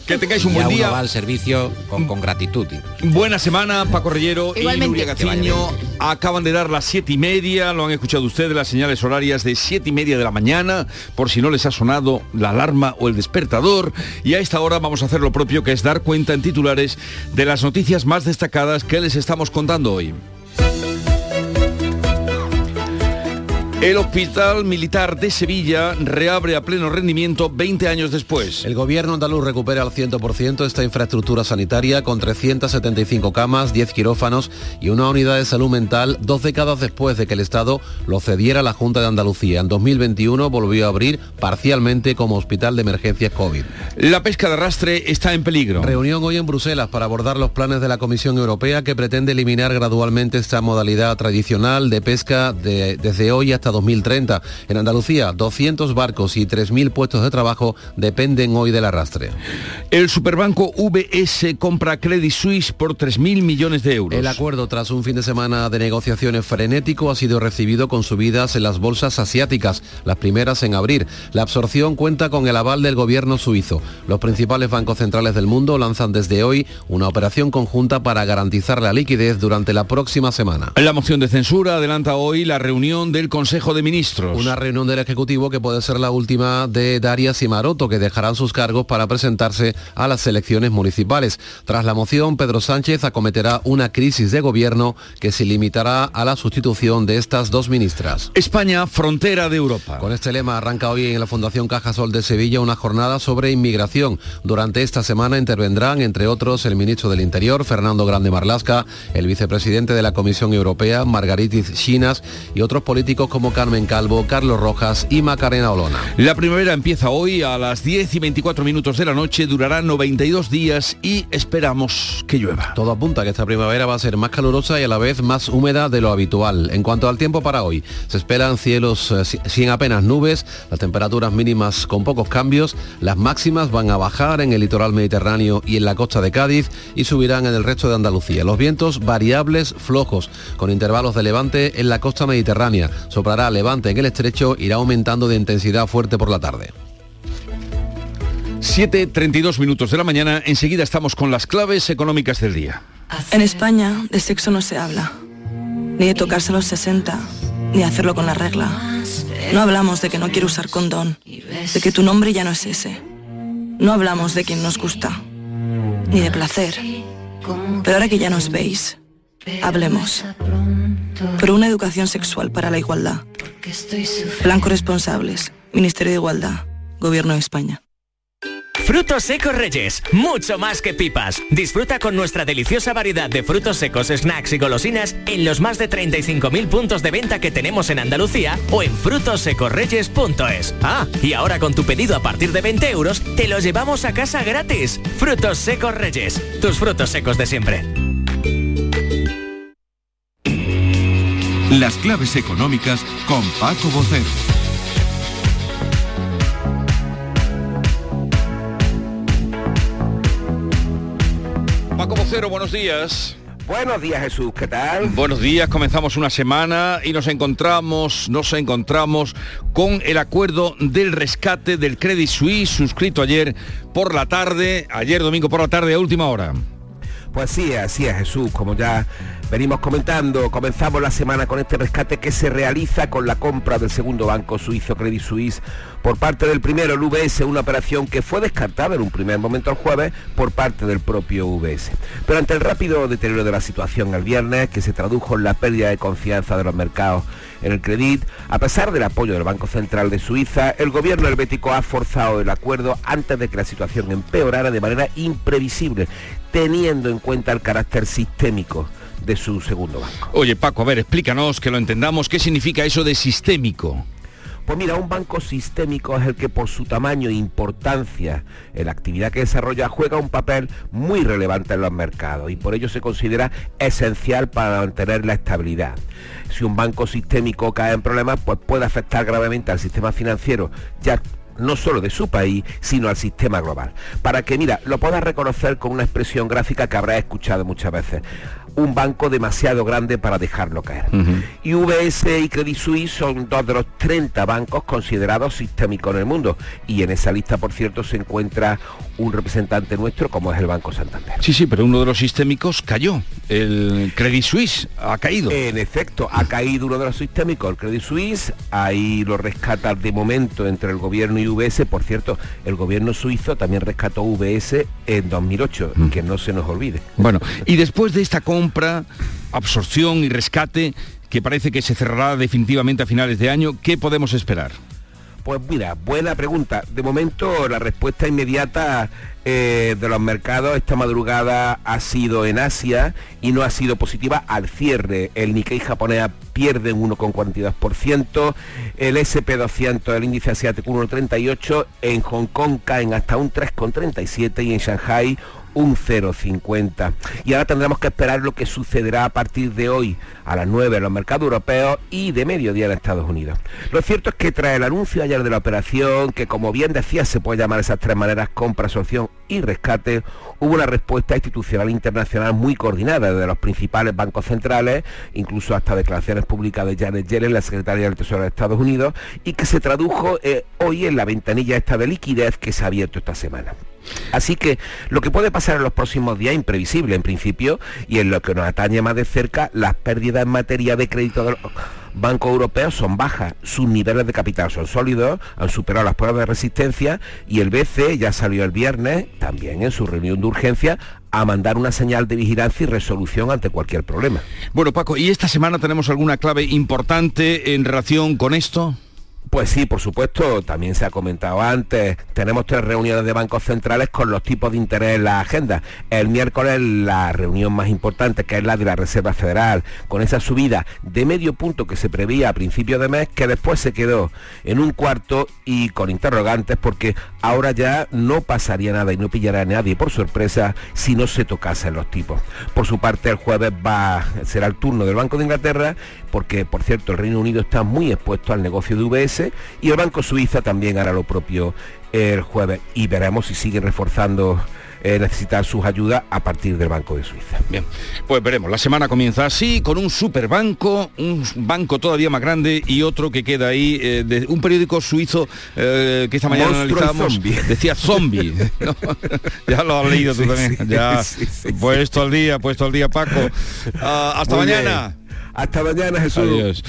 Que tengáis un
Ya
buen
uno
día.
va al servicio con, con gratitud.
Buena semana, Paco Rellero y. Nuria Gaciño. Acaban de dar las siete y media, lo han escuchado ustedes, las señales horarias de siete y media de la mañana, por si no les ha sonado la alarma o el despertador. Y a esta hora vamos a hacer lo propio, que es dar cuenta en titulares de las noticias más destacadas que les estamos contando hoy. El Hospital Militar de Sevilla reabre a pleno rendimiento 20 años después.
El gobierno andaluz recupera al 100% esta infraestructura sanitaria con 375 camas, 10 quirófanos y una unidad de salud mental dos décadas después de que el Estado lo cediera a la Junta de Andalucía. En 2021 volvió a abrir parcialmente como hospital de emergencias COVID.
La pesca de arrastre está en peligro.
Reunión hoy en Bruselas para abordar los planes de la Comisión Europea que pretende eliminar gradualmente esta modalidad tradicional de pesca de- desde hoy hasta 2030. En Andalucía, 200 barcos y 3.000 puestos de trabajo dependen hoy del arrastre.
El superbanco VS compra Credit Suisse por 3.000 millones de euros.
El acuerdo, tras un fin de semana de negociaciones frenético, ha sido recibido con subidas en las bolsas asiáticas, las primeras en abrir. La absorción cuenta con el aval del gobierno suizo. Los principales bancos centrales del mundo lanzan desde hoy una operación conjunta para garantizar la liquidez durante la próxima semana.
La moción de censura adelanta hoy la reunión del Consejo de Ministros.
Una reunión del Ejecutivo que puede ser la última de Darias y Maroto, que dejarán sus cargos para presentarse a las elecciones municipales. Tras la moción, Pedro Sánchez acometerá una crisis de gobierno que se limitará a la sustitución de estas dos ministras.
España, frontera de Europa.
Con este lema arranca hoy en la Fundación Cajasol de Sevilla una jornada sobre inmigración. Durante esta semana intervendrán, entre otros, el ministro del Interior, Fernando Grande Marlasca, el vicepresidente de la Comisión Europea, Margaritis Chinas, y otros políticos como Carmen Calvo, Carlos Rojas y Macarena Olona.
La primavera empieza hoy a las 10 y 24 minutos de la noche, durará 92 días y esperamos que llueva.
Todo apunta a que esta primavera va a ser más calurosa y a la vez más húmeda de lo habitual. En cuanto al tiempo para hoy, se esperan cielos eh, si- sin apenas nubes, las temperaturas mínimas con pocos cambios, las máximas van a bajar en el litoral mediterráneo y en la costa de Cádiz y subirán en el resto de Andalucía. Los vientos variables flojos, con intervalos de levante en la costa mediterránea. Levante en el estrecho, irá aumentando de intensidad fuerte por la tarde.
7.32 minutos de la mañana, enseguida estamos con las claves económicas del día.
En España de sexo no se habla, ni de tocarse a los 60, ni de hacerlo con la regla. No hablamos de que no quiero usar condón, de que tu nombre ya no es ese. No hablamos de quien nos gusta, ni de placer. Pero ahora que ya nos veis, hablemos. Por una educación sexual para la igualdad. Plan Corresponsables, Ministerio de Igualdad, Gobierno de España.
Frutos secos Reyes, mucho más que pipas. Disfruta con nuestra deliciosa variedad de frutos secos, snacks y golosinas en los más de 35.000 puntos de venta que tenemos en Andalucía o en frutosecorreyes.es. Ah, y ahora con tu pedido a partir de 20 euros, te los llevamos a casa gratis. Frutos secos Reyes, tus frutos secos de siempre.
Las claves económicas con Paco Bocero.
Paco Vocero, buenos días.
Buenos días Jesús, ¿qué tal?
Buenos días, comenzamos una semana y nos encontramos, nos encontramos con el acuerdo del rescate del Credit Suisse suscrito ayer por la tarde, ayer domingo por la tarde a última hora.
Pues sí, así es Jesús, como ya venimos comentando, comenzamos la semana con este rescate que se realiza con la compra del segundo banco suizo Credit Suisse por parte del primero, el UBS, una operación que fue descartada en un primer momento el jueves por parte del propio UBS. Pero ante el rápido deterioro de la situación el viernes, que se tradujo en la pérdida de confianza de los mercados en el crédito, a pesar del apoyo del Banco Central de Suiza, el gobierno helvético ha forzado el acuerdo antes de que la situación empeorara de manera imprevisible, teniendo en cuenta el carácter sistémico de su segundo banco.
Oye, Paco, a ver, explícanos que lo entendamos. ¿Qué significa eso de sistémico?
Pues mira, un banco sistémico es el que por su tamaño e importancia en la actividad que desarrolla juega un papel muy relevante en los mercados y por ello se considera esencial para mantener la estabilidad. Si un banco sistémico cae en problemas, pues puede afectar gravemente al sistema financiero, ya no solo de su país, sino al sistema global. Para que, mira, lo puedas reconocer con una expresión gráfica que habrás escuchado muchas veces un banco demasiado grande para dejarlo caer. Y VS y Credit Suisse son dos de los 30 bancos considerados sistémicos en el mundo. Y en esa lista, por cierto, se encuentra un representante nuestro como es el Banco Santander.
Sí, sí, pero uno de los sistémicos cayó. El Credit Suisse ha caído.
En efecto, ha caído uno de los sistémicos, el Credit Suisse. Ahí lo rescata de momento entre el gobierno y VS. Por cierto, el gobierno suizo también rescató VS en 2008, que no se nos olvide.
Bueno, y después de esta compra, absorción y rescate que parece que se cerrará definitivamente a finales de año, ¿qué podemos esperar?
Pues mira, buena pregunta. De momento la respuesta inmediata eh, de los mercados esta madrugada ha sido en Asia y no ha sido positiva al cierre. El Nikkei japonés pierde un 1,42%, el SP200, el índice asiático 1,38%, en Hong Kong caen hasta un 3,37% y en Shanghai un 0,50. Y ahora tendremos que esperar lo que sucederá a partir de hoy a las 9 en los mercados europeos y de mediodía en Estados Unidos. Lo cierto es que tras el anuncio ayer de la operación, que como bien decía se puede llamar esas tres maneras, compra, absorción y rescate, hubo una respuesta institucional internacional muy coordinada de los principales bancos centrales, incluso hasta declaraciones públicas de Janet Yellen, la secretaria del Tesoro de Estados Unidos, y que se tradujo eh, hoy en la ventanilla esta de liquidez que se ha abierto esta semana. Así que lo que puede pasar en los próximos días, imprevisible en principio, y en lo que nos atañe más de cerca, las pérdidas en materia de crédito de los bancos europeos son bajas, sus niveles de capital son sólidos, han superado las pruebas de resistencia y el BCE ya salió el viernes, también en su reunión de urgencia, a mandar una señal de vigilancia y resolución ante cualquier problema.
Bueno, Paco, ¿y esta semana tenemos alguna clave importante en relación con esto?
Pues sí, por supuesto, también se ha comentado antes, tenemos tres reuniones de bancos centrales con los tipos de interés en la agenda. El miércoles la reunión más importante, que es la de la Reserva Federal, con esa subida de medio punto que se preveía a principio de mes, que después se quedó en un cuarto y con interrogantes, porque ahora ya no pasaría nada y no pillará a nadie por sorpresa si no se tocasen los tipos. Por su parte, el jueves va, será el turno del Banco de Inglaterra, porque por cierto el Reino Unido está muy expuesto al negocio de UBS y el Banco Suiza también hará lo propio el jueves y veremos si sigue reforzando eh, necesitar sus ayudas a partir del Banco de Suiza.
Bien, pues veremos. La semana comienza así, con un superbanco, un banco todavía más grande y otro que queda ahí, eh, de un periódico suizo eh, que esta mañana analizábamos, [laughs] decía zombie. [laughs] ya lo has leído tú también. ya puesto al día, puesto al día, Paco. Ah, hasta mañana.
Hasta mañana, Jesús.
Adiós.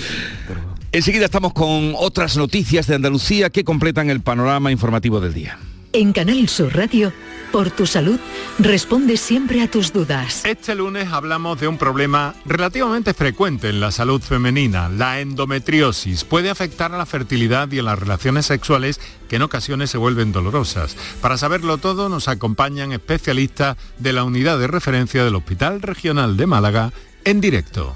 Enseguida estamos con otras noticias de Andalucía que completan el panorama informativo del día.
En Canal Sur Radio, por tu salud, responde siempre a tus dudas.
Este lunes hablamos de un problema relativamente frecuente en la salud femenina, la endometriosis. Puede afectar a la fertilidad y a las relaciones sexuales que en ocasiones se vuelven dolorosas. Para saberlo todo nos acompañan especialistas de la unidad de referencia del Hospital Regional de Málaga en directo.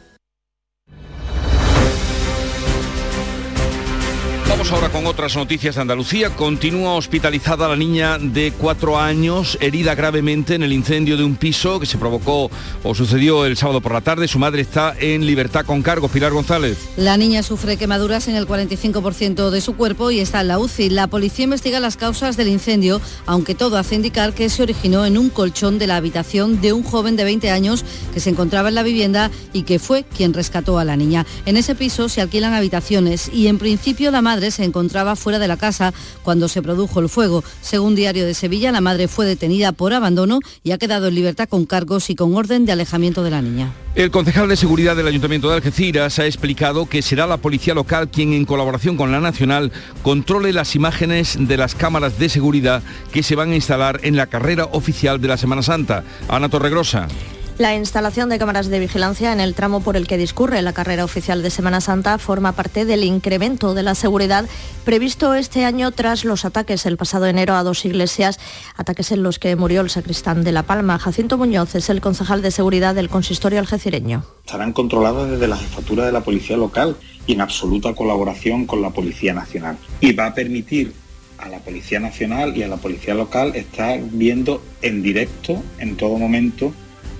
Vamos ahora con otras noticias de Andalucía. Continúa hospitalizada la niña de cuatro años, herida gravemente en el incendio de un piso que se provocó o sucedió el sábado por la tarde. Su madre está en libertad con cargo. Pilar González.
La niña sufre quemaduras en el 45% de su cuerpo y está en la UCI. La policía investiga las causas del incendio, aunque todo hace indicar que se originó en un colchón de la habitación de un joven de 20 años que se encontraba en la vivienda y que fue quien rescató a la niña. En ese piso se alquilan habitaciones y en principio la madre se encontraba fuera de la casa cuando se produjo el fuego. Según Diario de Sevilla, la madre fue detenida por abandono y ha quedado en libertad con cargos y con orden de alejamiento de la niña.
El concejal de seguridad del Ayuntamiento de Algeciras ha explicado que será la policía local quien en colaboración con la nacional controle las imágenes de las cámaras de seguridad que se van a instalar en la carrera oficial de la Semana Santa. Ana Torregrosa.
La instalación de cámaras de vigilancia en el tramo por el que discurre la carrera oficial de Semana Santa forma parte del incremento de la seguridad previsto este año tras los ataques el pasado enero a dos iglesias, ataques en los que murió el sacristán de La Palma. Jacinto Muñoz es el concejal de seguridad del consistorio algecireño.
Estarán controladas desde la jefatura de la policía local y en absoluta colaboración con la Policía Nacional. Y va a permitir a la Policía Nacional y a la Policía Local estar viendo en directo, en todo momento,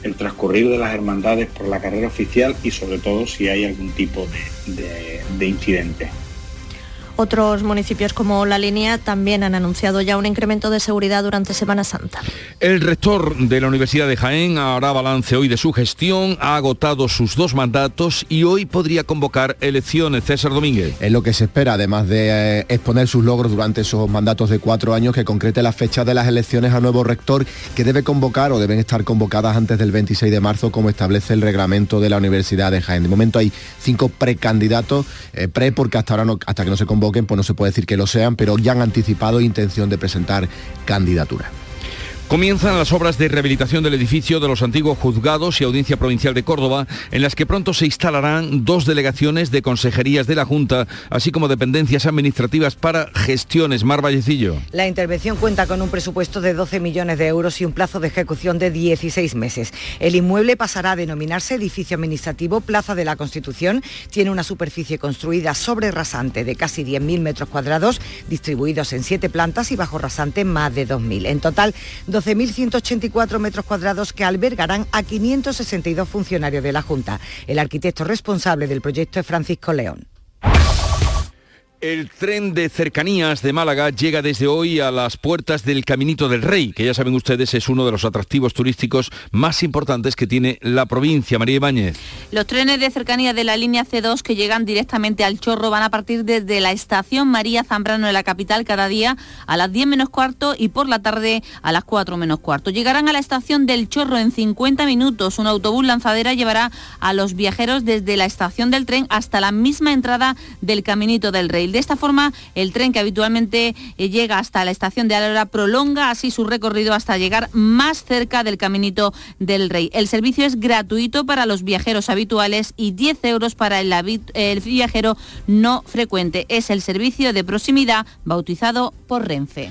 el transcurrir de las hermandades por la carrera oficial y sobre todo si hay algún tipo de, de, incidente.
Otros municipios como La Línea también han anunciado ya un incremento de seguridad durante Semana Santa.
El rector de la Universidad de Jaén hará balance hoy de su gestión, ha agotado sus dos mandatos y hoy podría convocar elecciones. César Domínguez.
Es lo que se espera, además de eh, exponer sus logros durante esos mandatos de cuatro años, que concrete la fecha de las elecciones a nuevo rector, que debe convocar o deben estar convocadas antes del 26 de marzo, como establece el reglamento de la Universidad de Jaén. De momento hay cinco precandidatos, eh, pre porque hasta ahora no, hasta que no se convoque pues no se puede decir que lo sean, pero ya han anticipado intención de presentar candidatura.
Comienzan las obras de rehabilitación del edificio de los antiguos juzgados y Audiencia Provincial de Córdoba, en las que pronto se instalarán dos delegaciones de consejerías de la Junta, así como dependencias administrativas para gestiones. Mar Vallecillo.
La intervención cuenta con un presupuesto de 12 millones de euros y un plazo de ejecución de 16 meses. El inmueble pasará a denominarse edificio administrativo Plaza de la Constitución. Tiene una superficie construida sobre rasante de casi 10.000 metros cuadrados, distribuidos en siete plantas y bajo rasante más de 2.000. En total, 12.184 metros cuadrados que albergarán a 562 funcionarios de la Junta. El arquitecto responsable del proyecto es Francisco León.
El tren de cercanías de Málaga llega desde hoy a las puertas del Caminito del Rey, que ya saben ustedes es uno de los atractivos turísticos más importantes que tiene la provincia. María Ibáñez.
Los trenes de cercanías de la línea C2 que llegan directamente al Chorro van a partir desde la estación María Zambrano de la capital cada día a las 10 menos cuarto y por la tarde a las 4 menos cuarto. Llegarán a la estación del Chorro en 50 minutos. Un autobús lanzadera llevará a los viajeros desde la estación del tren hasta la misma entrada del Caminito del Rey. De esta forma, el tren que habitualmente eh, llega hasta la estación de Alora prolonga así su recorrido hasta llegar más cerca del Caminito del Rey. El servicio es gratuito para los viajeros habituales y 10 euros para el, viajero no frecuente. Es el servicio de proximidad bautizado por Renfe.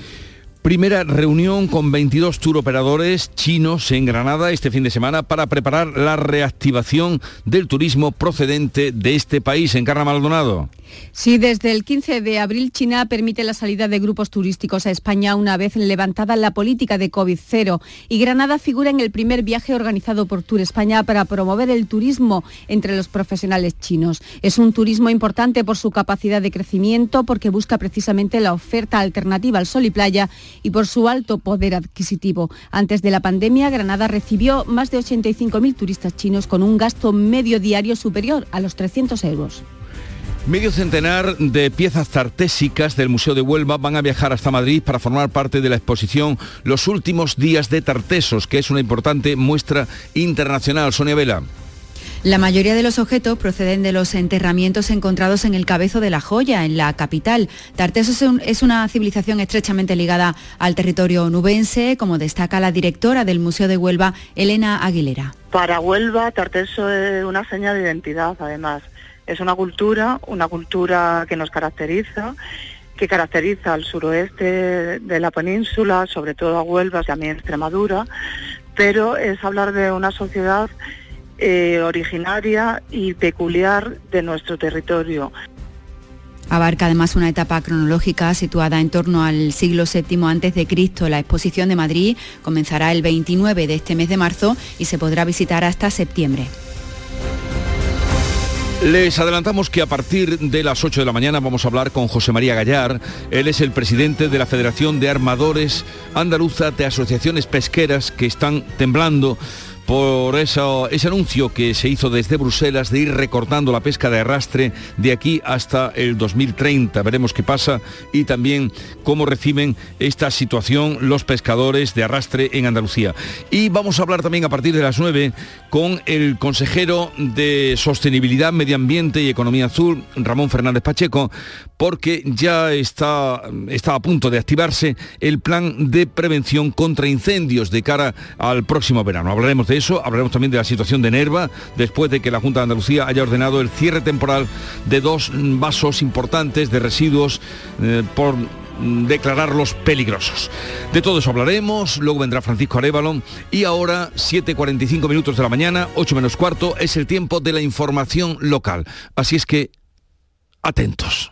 Primera reunión con 22 turoperadores chinos en Granada este fin de semana para preparar la reactivación del turismo procedente de este país. En Carna Maldonado.
Sí, desde el 15 de abril China permite la salida de grupos turísticos a España una vez levantada la política de COVID-0 y Granada figura en el primer viaje organizado por Tour España para promover el turismo entre los profesionales chinos. Es un turismo importante por su capacidad de crecimiento, porque busca precisamente la oferta alternativa al sol y playa y por su alto poder adquisitivo. Antes de la pandemia, Granada recibió más de 85.000 turistas chinos con un gasto medio diario superior a los 300 euros.
Medio centenar de piezas tartésicas del Museo de Huelva van a viajar hasta Madrid para formar parte de la exposición Los últimos días de Tartesos, que es una importante muestra internacional. Sonia Vela.
La mayoría de los objetos proceden de los enterramientos encontrados en el Cabezo de la Joya, en la capital. Tartesos es una civilización estrechamente ligada al territorio nubense, como destaca la directora del Museo de Huelva, Elena Aguilera.
Para Huelva, Tarteso es una señal de identidad, además es una cultura, una cultura que nos caracteriza, que caracteriza al suroeste de la península, sobre todo a Huelva, también Extremadura, pero es hablar de una sociedad eh, originaria y peculiar de nuestro territorio.
Abarca además una etapa cronológica situada en torno al siglo VII a.C. La exposición de Madrid comenzará el 29 de este mes de marzo y se podrá visitar hasta septiembre.
Les adelantamos que a partir de las 8 de la mañana vamos a hablar con José María Gallar. Él es el presidente de la Federación de Armadores Andaluza de Asociaciones Pesqueras que están temblando por eso, ese anuncio que se hizo desde Bruselas de ir recortando la pesca de arrastre de aquí hasta el 2030. Veremos qué pasa y también cómo reciben esta situación los pescadores de arrastre en Andalucía. Y vamos a hablar también a partir de las 9 con el consejero de Sostenibilidad, Medio Ambiente y Economía Azul, Ramón Fernández Pacheco, porque ya está, está a punto de activarse el plan de prevención contra incendios de cara al próximo verano. Hablaremos de eso, hablaremos también de la situación de Nerva, después de que la Junta de Andalucía haya ordenado el cierre temporal de dos vasos importantes de residuos eh, por declararlos peligrosos. De todo eso hablaremos, luego vendrá Francisco Arevalo y ahora 7.45 minutos de la mañana, 8 menos cuarto, es el tiempo de la información local. Así es que, atentos.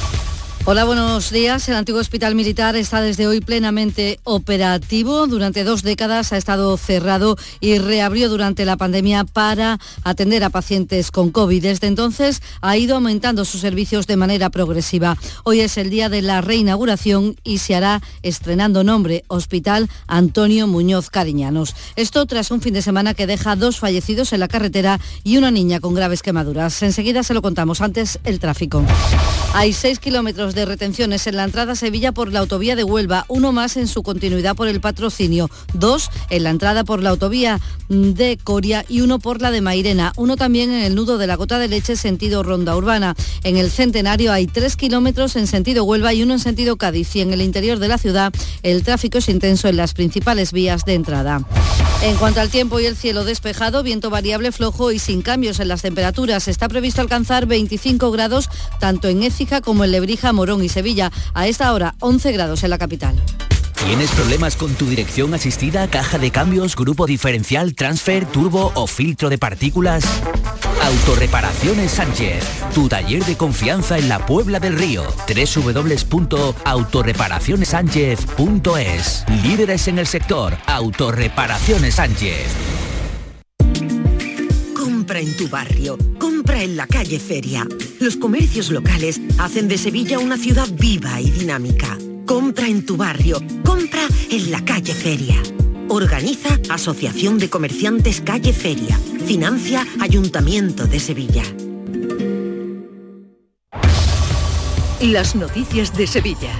Hola, buenos días. El antiguo hospital militar está desde hoy plenamente operativo. Durante dos décadas ha estado cerrado y reabrió durante la pandemia para atender a pacientes con COVID. Desde entonces ha ido aumentando sus servicios de manera progresiva. Hoy es el día de la reinauguración y se hará estrenando nombre Hospital Antonio Muñoz Cariñanos. Esto tras un fin de semana que deja dos fallecidos en la carretera y una niña con graves quemaduras. Enseguida se lo contamos. Antes el tráfico. Hay seis kilómetros de retenciones en la entrada a Sevilla por la autovía de Huelva, uno más en su continuidad por el patrocinio, dos en la entrada por la autovía de Coria y uno por la de Mairena, uno también en el nudo de la Gota de Leche sentido Ronda Urbana. En el Centenario hay tres kilómetros en sentido Huelva y uno en sentido Cádiz. Y en el interior de la ciudad el tráfico es intenso en las principales vías de entrada. En cuanto al tiempo y el cielo despejado, viento variable flojo y sin cambios en las temperaturas, está previsto alcanzar 25 grados tanto en Écija como en Lebrija, Morón y Sevilla. A esta hora 11 grados en la capital.
¿Tienes problemas con tu dirección asistida, caja de cambios, grupo diferencial, transfer, turbo o filtro de partículas? Autorreparaciones Sánchez, tu taller de confianza en la Puebla del Río. www.autorreparacionessánchez.es. Líderes en el sector, Autorreparaciones Sánchez.
Compra en tu barrio, compra en la calle Feria. Los comercios locales hacen de Sevilla una ciudad viva y dinámica. Compra en tu barrio, compra en la calle Feria. Organiza Asociación de Comerciantes Calle Feria. Financia Ayuntamiento de Sevilla.
Las noticias de Sevilla.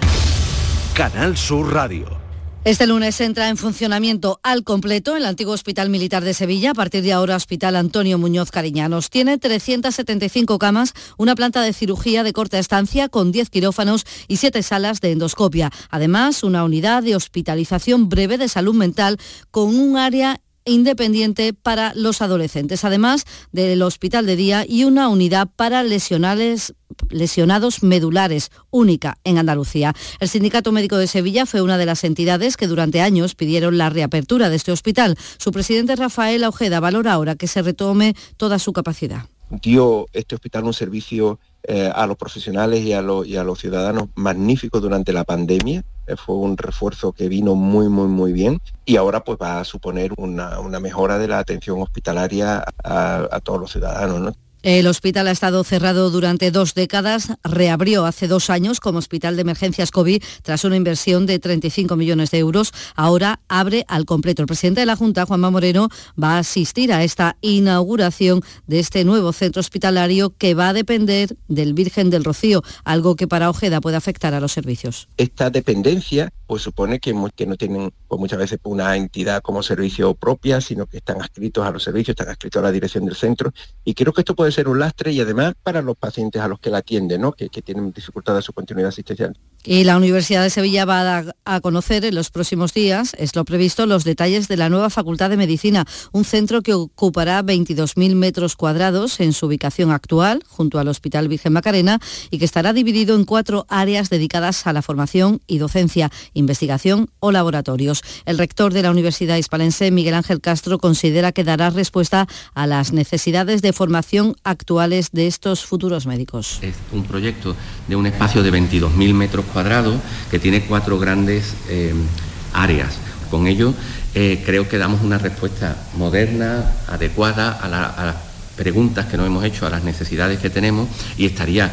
Canal Sur Radio.
Este lunes entra en funcionamiento al completo el antiguo Hospital Militar de Sevilla, a partir de ahora Hospital Antonio Muñoz Cariñanos. Tiene 375 camas, una planta de cirugía de corta estancia con 10 quirófanos y 7 salas de endoscopia. Además, una unidad de hospitalización breve de salud mental con un área independiente para los adolescentes, además del hospital de día y una unidad para lesionales lesionados medulares, única en Andalucía. El Sindicato Médico de Sevilla fue una de las entidades que durante años pidieron la reapertura de este hospital. Su presidente Rafael Ojeda valora ahora que se retome toda su capacidad.
Dio este hospital un servicio eh, a los profesionales y a, y a los ciudadanos magnífico durante la pandemia. Eh, fue un refuerzo que vino muy, muy, muy bien y ahora pues va a suponer una, una mejora de la atención hospitalaria a, todos los ciudadanos. ¿no?
El hospital ha estado cerrado durante dos décadas, reabrió hace dos años como hospital de emergencias COVID tras una inversión de 35 millones de euros. Ahora abre al completo. El presidente de la Junta, Juanma Moreno, va a asistir a esta inauguración de este nuevo centro hospitalario que va a depender del Virgen del Rocío, algo que para Ojeda puede afectar a los servicios.
Esta dependencia pues supone que, no tienen pues, muchas veces una entidad como servicio propia, sino que están adscritos a los servicios, están adscritos a la dirección del centro y creo que esto puede ser un lastre y además para los pacientes a los que la atienden, ¿no? que, tienen dificultad de su continuidad asistencial.
Y la Universidad de Sevilla va a a conocer en los próximos días, es lo previsto, los detalles de la nueva Facultad de Medicina, un centro que ocupará 22.000 metros cuadrados en su ubicación actual, junto al Hospital Virgen Macarena, y que estará dividido en cuatro áreas dedicadas a la formación y docencia, investigación o laboratorios. El rector de la Universidad Hispalense, Miguel Ángel Castro, considera que dará respuesta a las necesidades de formación actuales de estos futuros médicos.
Es un proyecto de un espacio de 22.000 metros cuadrados que tiene cuatro grandes eh, áreas. Con ello eh, creo que damos una respuesta moderna, adecuada a, a las preguntas que nos hemos hecho, a las necesidades que tenemos y estaría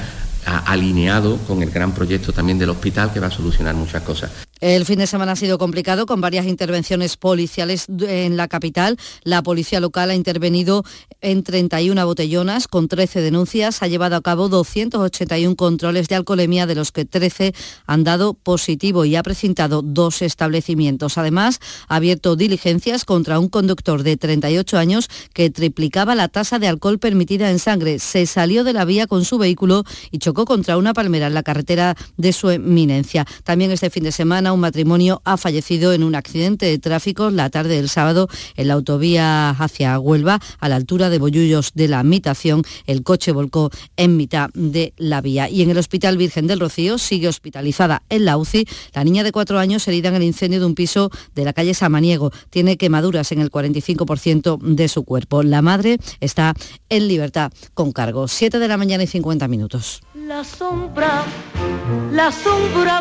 alineado con el gran proyecto también del hospital que va a solucionar muchas cosas.
El fin de semana ha sido complicado con varias intervenciones policiales en la capital. La policía local ha intervenido en 31 botellonas con 13 denuncias. Ha llevado a cabo 281 controles de alcoholemia, de los que 13 han dado positivo y ha precintado dos establecimientos. Además, ha abierto diligencias contra un conductor de 38 años que triplicaba la tasa de alcohol permitida en sangre. Se salió de la vía con su vehículo y chocó contra una palmera en la carretera de su eminencia. También este fin de semana un matrimonio ha fallecido en un accidente de tráfico la tarde del sábado en la autovía hacia Huelva, a la altura de Bollullos de la Mitación. El coche volcó en mitad de la vía. Y en el Hospital Virgen del Rocío sigue hospitalizada en la UCI la niña de cuatro años herida en el incendio de un piso de la calle Samaniego. Tiene quemaduras en el 45% de su cuerpo. La madre está en libertad con cargo. 7 de la mañana y 50 minutos.
La sombra, la sombra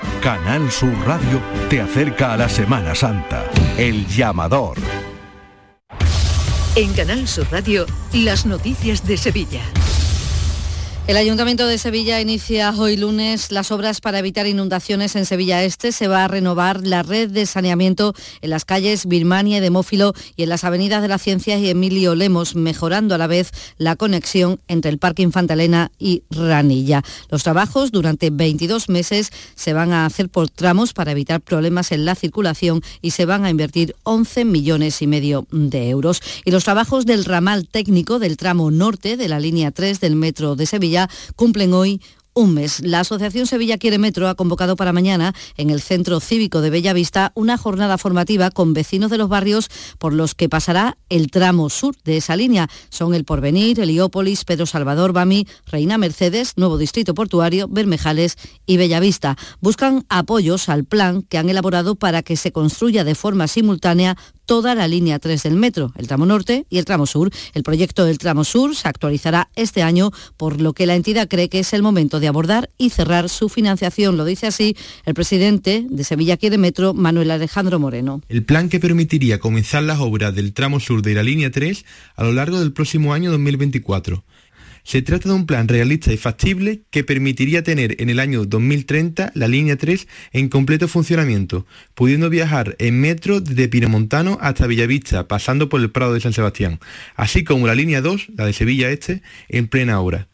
Canal Sur Radio te acerca a la Semana Santa. El llamador.
En Canal Sur Radio, las noticias de Sevilla.
El Ayuntamiento de Sevilla inicia hoy lunes las obras para evitar inundaciones en Sevilla Este. Se va a renovar la red de saneamiento en las calles Birmania y Demófilo y en las avenidas de las Ciencias y Emilio Lemos, mejorando a la vez la conexión entre el Parque Infantalena y Ranilla. Los trabajos durante 22 meses se van a hacer por tramos para evitar problemas en la circulación y se van a invertir 11 millones y medio de euros. Y los trabajos del ramal técnico del tramo norte de la línea 3 del metro de Sevilla cumplen hoy un mes. La Asociación Sevilla Quiere Metro ha convocado para mañana en el Centro Cívico de Bellavista una jornada formativa con vecinos de los barrios por los que pasará el tramo sur de esa línea. Son el Porvenir, Heliópolis, Pedro Salvador, Bami, Reina Mercedes, Nuevo Distrito Portuario, Bermejales y Bellavista. Buscan apoyos al plan que han elaborado para que se construya de forma simultánea toda la línea 3 del metro, el tramo norte y el tramo sur. El proyecto del tramo sur se actualizará este año, por lo que la entidad cree que es el momento de abordar y cerrar su financiación. Lo dice así el presidente de Sevilla Quiere Metro, Manuel Alejandro Moreno.
El plan que permitiría comenzar las obras del tramo sur de la línea 3 a lo largo del próximo año 2024 se trata de un plan realista y factible que permitiría tener en el año 2030 la línea 3 en completo funcionamiento, pudiendo viajar en metro desde Pinamontano hasta Villavista, pasando por el Prado de San Sebastián, así como la línea 2, la de Sevilla Este, en plena obra.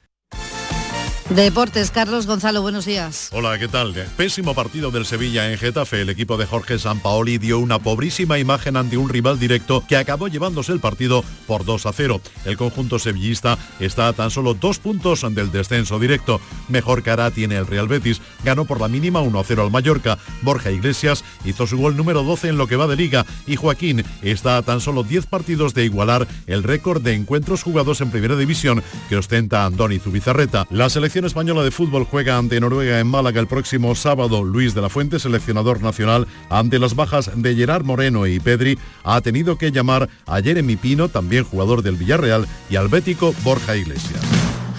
Deportes, Carlos Gonzalo, buenos días.
Hola, ¿qué tal? Pésimo partido del Sevilla en Getafe. El equipo de Jorge Sampaoli dio una pobrísima imagen ante un rival directo que acabó llevándose el partido por 2 a 0. El conjunto sevillista está a tan solo dos puntos del descenso directo. Mejor cara tiene el Real Betis. Ganó por la mínima 1 a 0 al Mallorca. Borja Iglesias hizo su gol número 12 en lo que va de liga y Joaquín está a tan solo 10 partidos de igualar el récord de encuentros jugados en primera división que ostenta Andoni Zubizarreta. La selección española de fútbol juega ante Noruega en Málaga el próximo sábado. Luis de la Fuente, seleccionador nacional, ante las bajas de Gerard Moreno y Pedri, ha tenido que llamar a Jeremy Pino, también jugador del Villarreal, y al bético Borja Iglesias.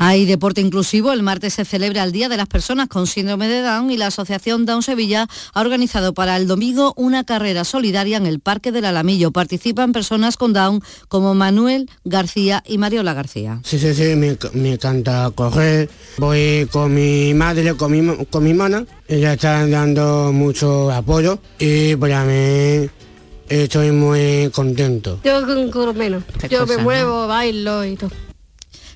Hay deporte inclusivo. El martes se celebra el Día de las Personas con Síndrome de Down y la Asociación Down Sevilla ha organizado para el domingo una carrera solidaria en el Parque del Alamillo. Participan personas con Down como Manuel García y Mariola García.
Sí, sí, sí, me, me encanta correr. Voy con mi madre, con mi, con mi hermana. Ella está dando mucho apoyo y para mí estoy muy contento.
Yo corro menos. Yo
cosa,
me
¿no?
muevo, bailo y todo.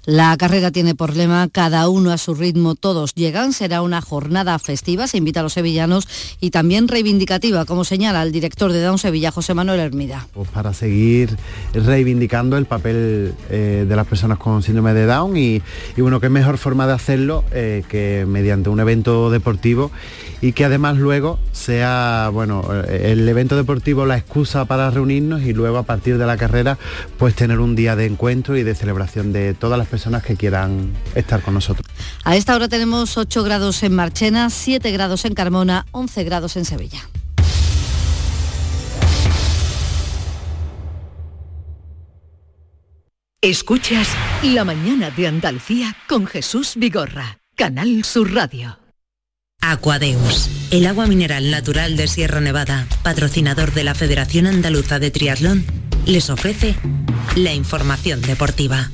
La carrera tiene por lema cada uno a su ritmo, todos llegan. Será una jornada festiva, se invita a los sevillanos y también reivindicativa, como señala el director de Down Sevilla, José Manuel Hermida.
pues para seguir reivindicando el papel eh, de las personas con síndrome de Down y, y bueno, qué mejor forma de hacerlo eh, que mediante un evento deportivo y que además luego sea, bueno, eh, el evento deportivo la excusa para reunirnos y luego a partir de la carrera pues tener un día de encuentro y de celebración de todas las personas que quieran estar con nosotros.
A esta hora tenemos 8 grados en Marchena, 7 grados en Carmona, 11 grados en Sevilla.
Escuchas La mañana de Andalucía con Jesús Vigorra, Canal Sur Radio.
Aquadeus, el agua mineral natural de Sierra Nevada, patrocinador de la Federación Andaluza de Triatlón, les ofrece la información deportiva.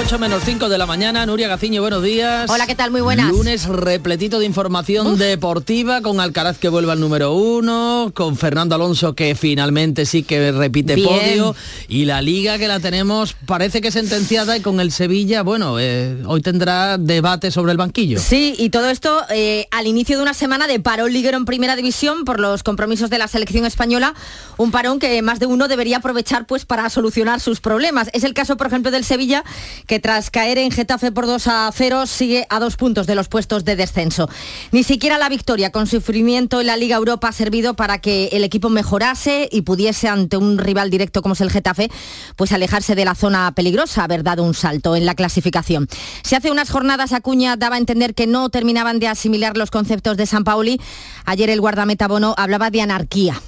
8 menos 5 de la mañana, Nuria Gaciño, buenos días.
Hola, ¿qué tal? Muy buenas.
Lunes repletito de información deportiva, con Alcaraz que vuelve al número uno, con Fernando Alonso que finalmente sí que repite
Bien.
podio, y la liga que la tenemos parece que sentenciada y con el Sevilla, bueno, eh, hoy tendrá debate sobre el banquillo.
Sí, y todo esto eh, al inicio de una semana de parón liguero en primera división por los compromisos de la selección española, un parón que más de uno debería aprovechar pues para solucionar sus problemas. Es el caso, por ejemplo, del Sevilla, que tras caer en Getafe por 2 a 0 sigue a dos puntos de los puestos de descenso. Ni siquiera la victoria con sufrimiento en la Liga Europa ha servido para que el equipo mejorase y pudiese ante un rival directo como es el Getafe, pues alejarse de la zona peligrosa, haber dado un salto en la clasificación. Si hace unas jornadas Acuña daba a entender que no terminaban de asimilar los conceptos de San Pauli, ayer el guardameta Bono hablaba de anarquía.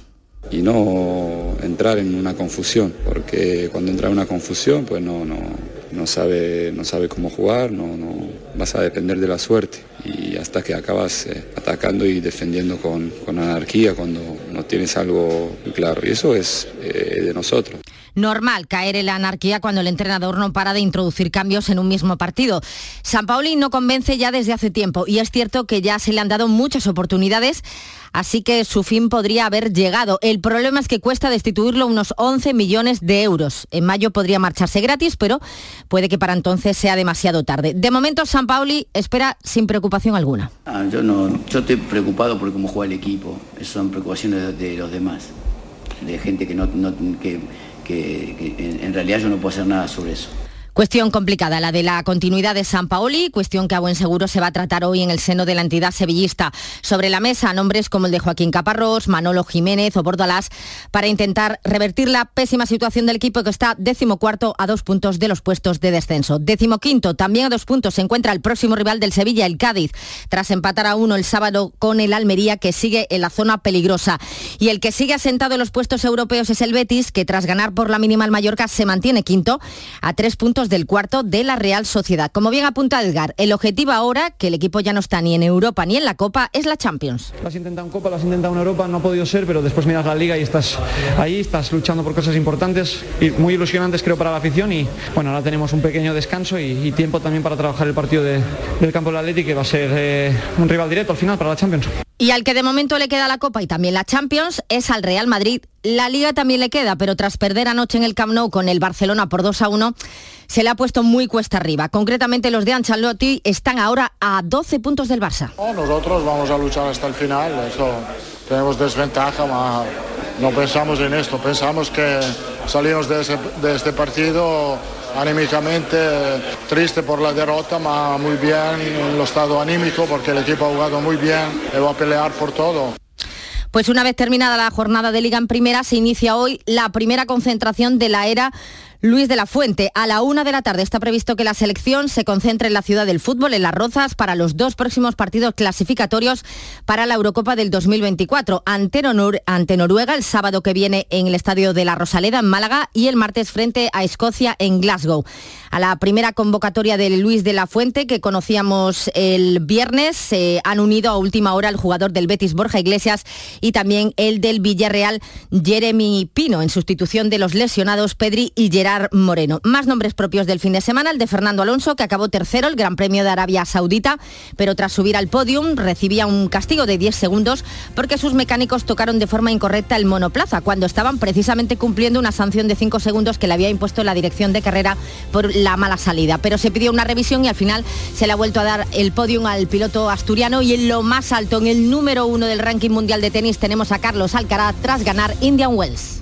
y no entrar en una confusión, porque cuando entra en una confusión pues no, no, sabe, no sabe cómo jugar, no, no, vas a depender de la suerte y hasta que acabas eh, atacando y defendiendo con, con anarquía cuando no tienes algo claro y eso es eh, de nosotros.
Normal caer en la anarquía cuando el entrenador no para de introducir cambios en un mismo partido. San Pauli no convence ya desde hace tiempo y es cierto que ya se le han dado muchas oportunidades, así que su fin podría haber llegado. El problema es que cuesta destituirlo unos 11 millones de euros. En mayo podría marcharse gratis, pero puede que para entonces sea demasiado tarde. De momento San Pauli espera sin preocupación alguna.
Ah, yo no, yo estoy preocupado por cómo juega el equipo. Son preocupaciones de, de los demás, de gente que no, no- que, que- en realidad yo no puedo hacer nada sobre eso.
Cuestión complicada, la de la continuidad de San Paoli, cuestión que a buen seguro se va a tratar hoy en el seno de la entidad sevillista. Sobre la mesa, nombres como el de Joaquín Caparrós, Manolo Jiménez o Bordalás, para intentar revertir la pésima situación del equipo que está decimocuarto a dos puntos de los puestos de descenso. Decimoquinto, también a dos puntos, se encuentra el próximo rival del Sevilla, el Cádiz, tras empatar a uno el sábado con el Almería, que sigue en la zona peligrosa. Y el que sigue asentado en los puestos europeos es el Betis, que tras ganar por la mínima al Mallorca se mantiene quinto a tres puntos del cuarto de la Real Sociedad. Como bien apunta Edgar, el objetivo ahora, que el equipo ya no está ni en Europa ni en la Copa, es la Champions.
Lo has intentado en Copa, lo has intentado en Europa, no ha podido ser, pero después miras la liga y estás ahí, estás luchando por cosas importantes y muy ilusionantes creo para la afición y bueno, ahora tenemos un pequeño descanso y, tiempo también para trabajar el partido de- del campo del Atleti que va a ser eh, un rival directo al final para la Champions.
Y al que de momento le queda la Copa y también la Champions es al Real Madrid. La Liga también le queda, pero tras perder anoche en el Camp Nou con el Barcelona por 2 a 1, se le ha puesto muy cuesta arriba. Concretamente los de Ancelotti están ahora a 12 puntos del Barça.
No, nosotros vamos a luchar hasta el final, eso tenemos desventaja, no pensamos en esto, pensamos que salimos de este partido anímicamente triste por la derrota, ma muy bien en el estado anímico porque el equipo ha jugado muy bien y va a pelear por todo.
Pues una vez terminada la jornada de Liga en Primera, se inicia hoy la primera concentración de la era Luis de la Fuente. A la una de la tarde está previsto que la selección se concentre en la ciudad del fútbol, en Las Rozas, para los dos próximos partidos clasificatorios para la Eurocopa del 2024. Ante, ante Noruega el sábado que viene en el Estadio de la Rosaleda, en Málaga, y el martes frente a Escocia en Glasgow. A la primera convocatoria de Luis de la Fuente, que conocíamos el viernes, se han unido a última hora el jugador del Betis Borja Iglesias y también el del Villarreal Jeremy Pino, en sustitución de los lesionados Pedri y Gerard Moreno. Más nombres propios del fin de semana, el de Fernando Alonso, que acabó tercero, el Gran Premio de Arabia Saudita, pero tras subir al podium recibía un castigo de 10 segundos porque sus mecánicos tocaron de forma incorrecta el monoplaza, cuando estaban precisamente cumpliendo una sanción de 5 segundos que le había impuesto la dirección de carrera por la mala salida. Pero se pidió una revisión y al final se le ha vuelto a dar el podium al piloto asturiano y en lo más alto, en el número uno del ranking mundial de tenis, tenemos a Carlos Alcaraz tras ganar Indian Wells.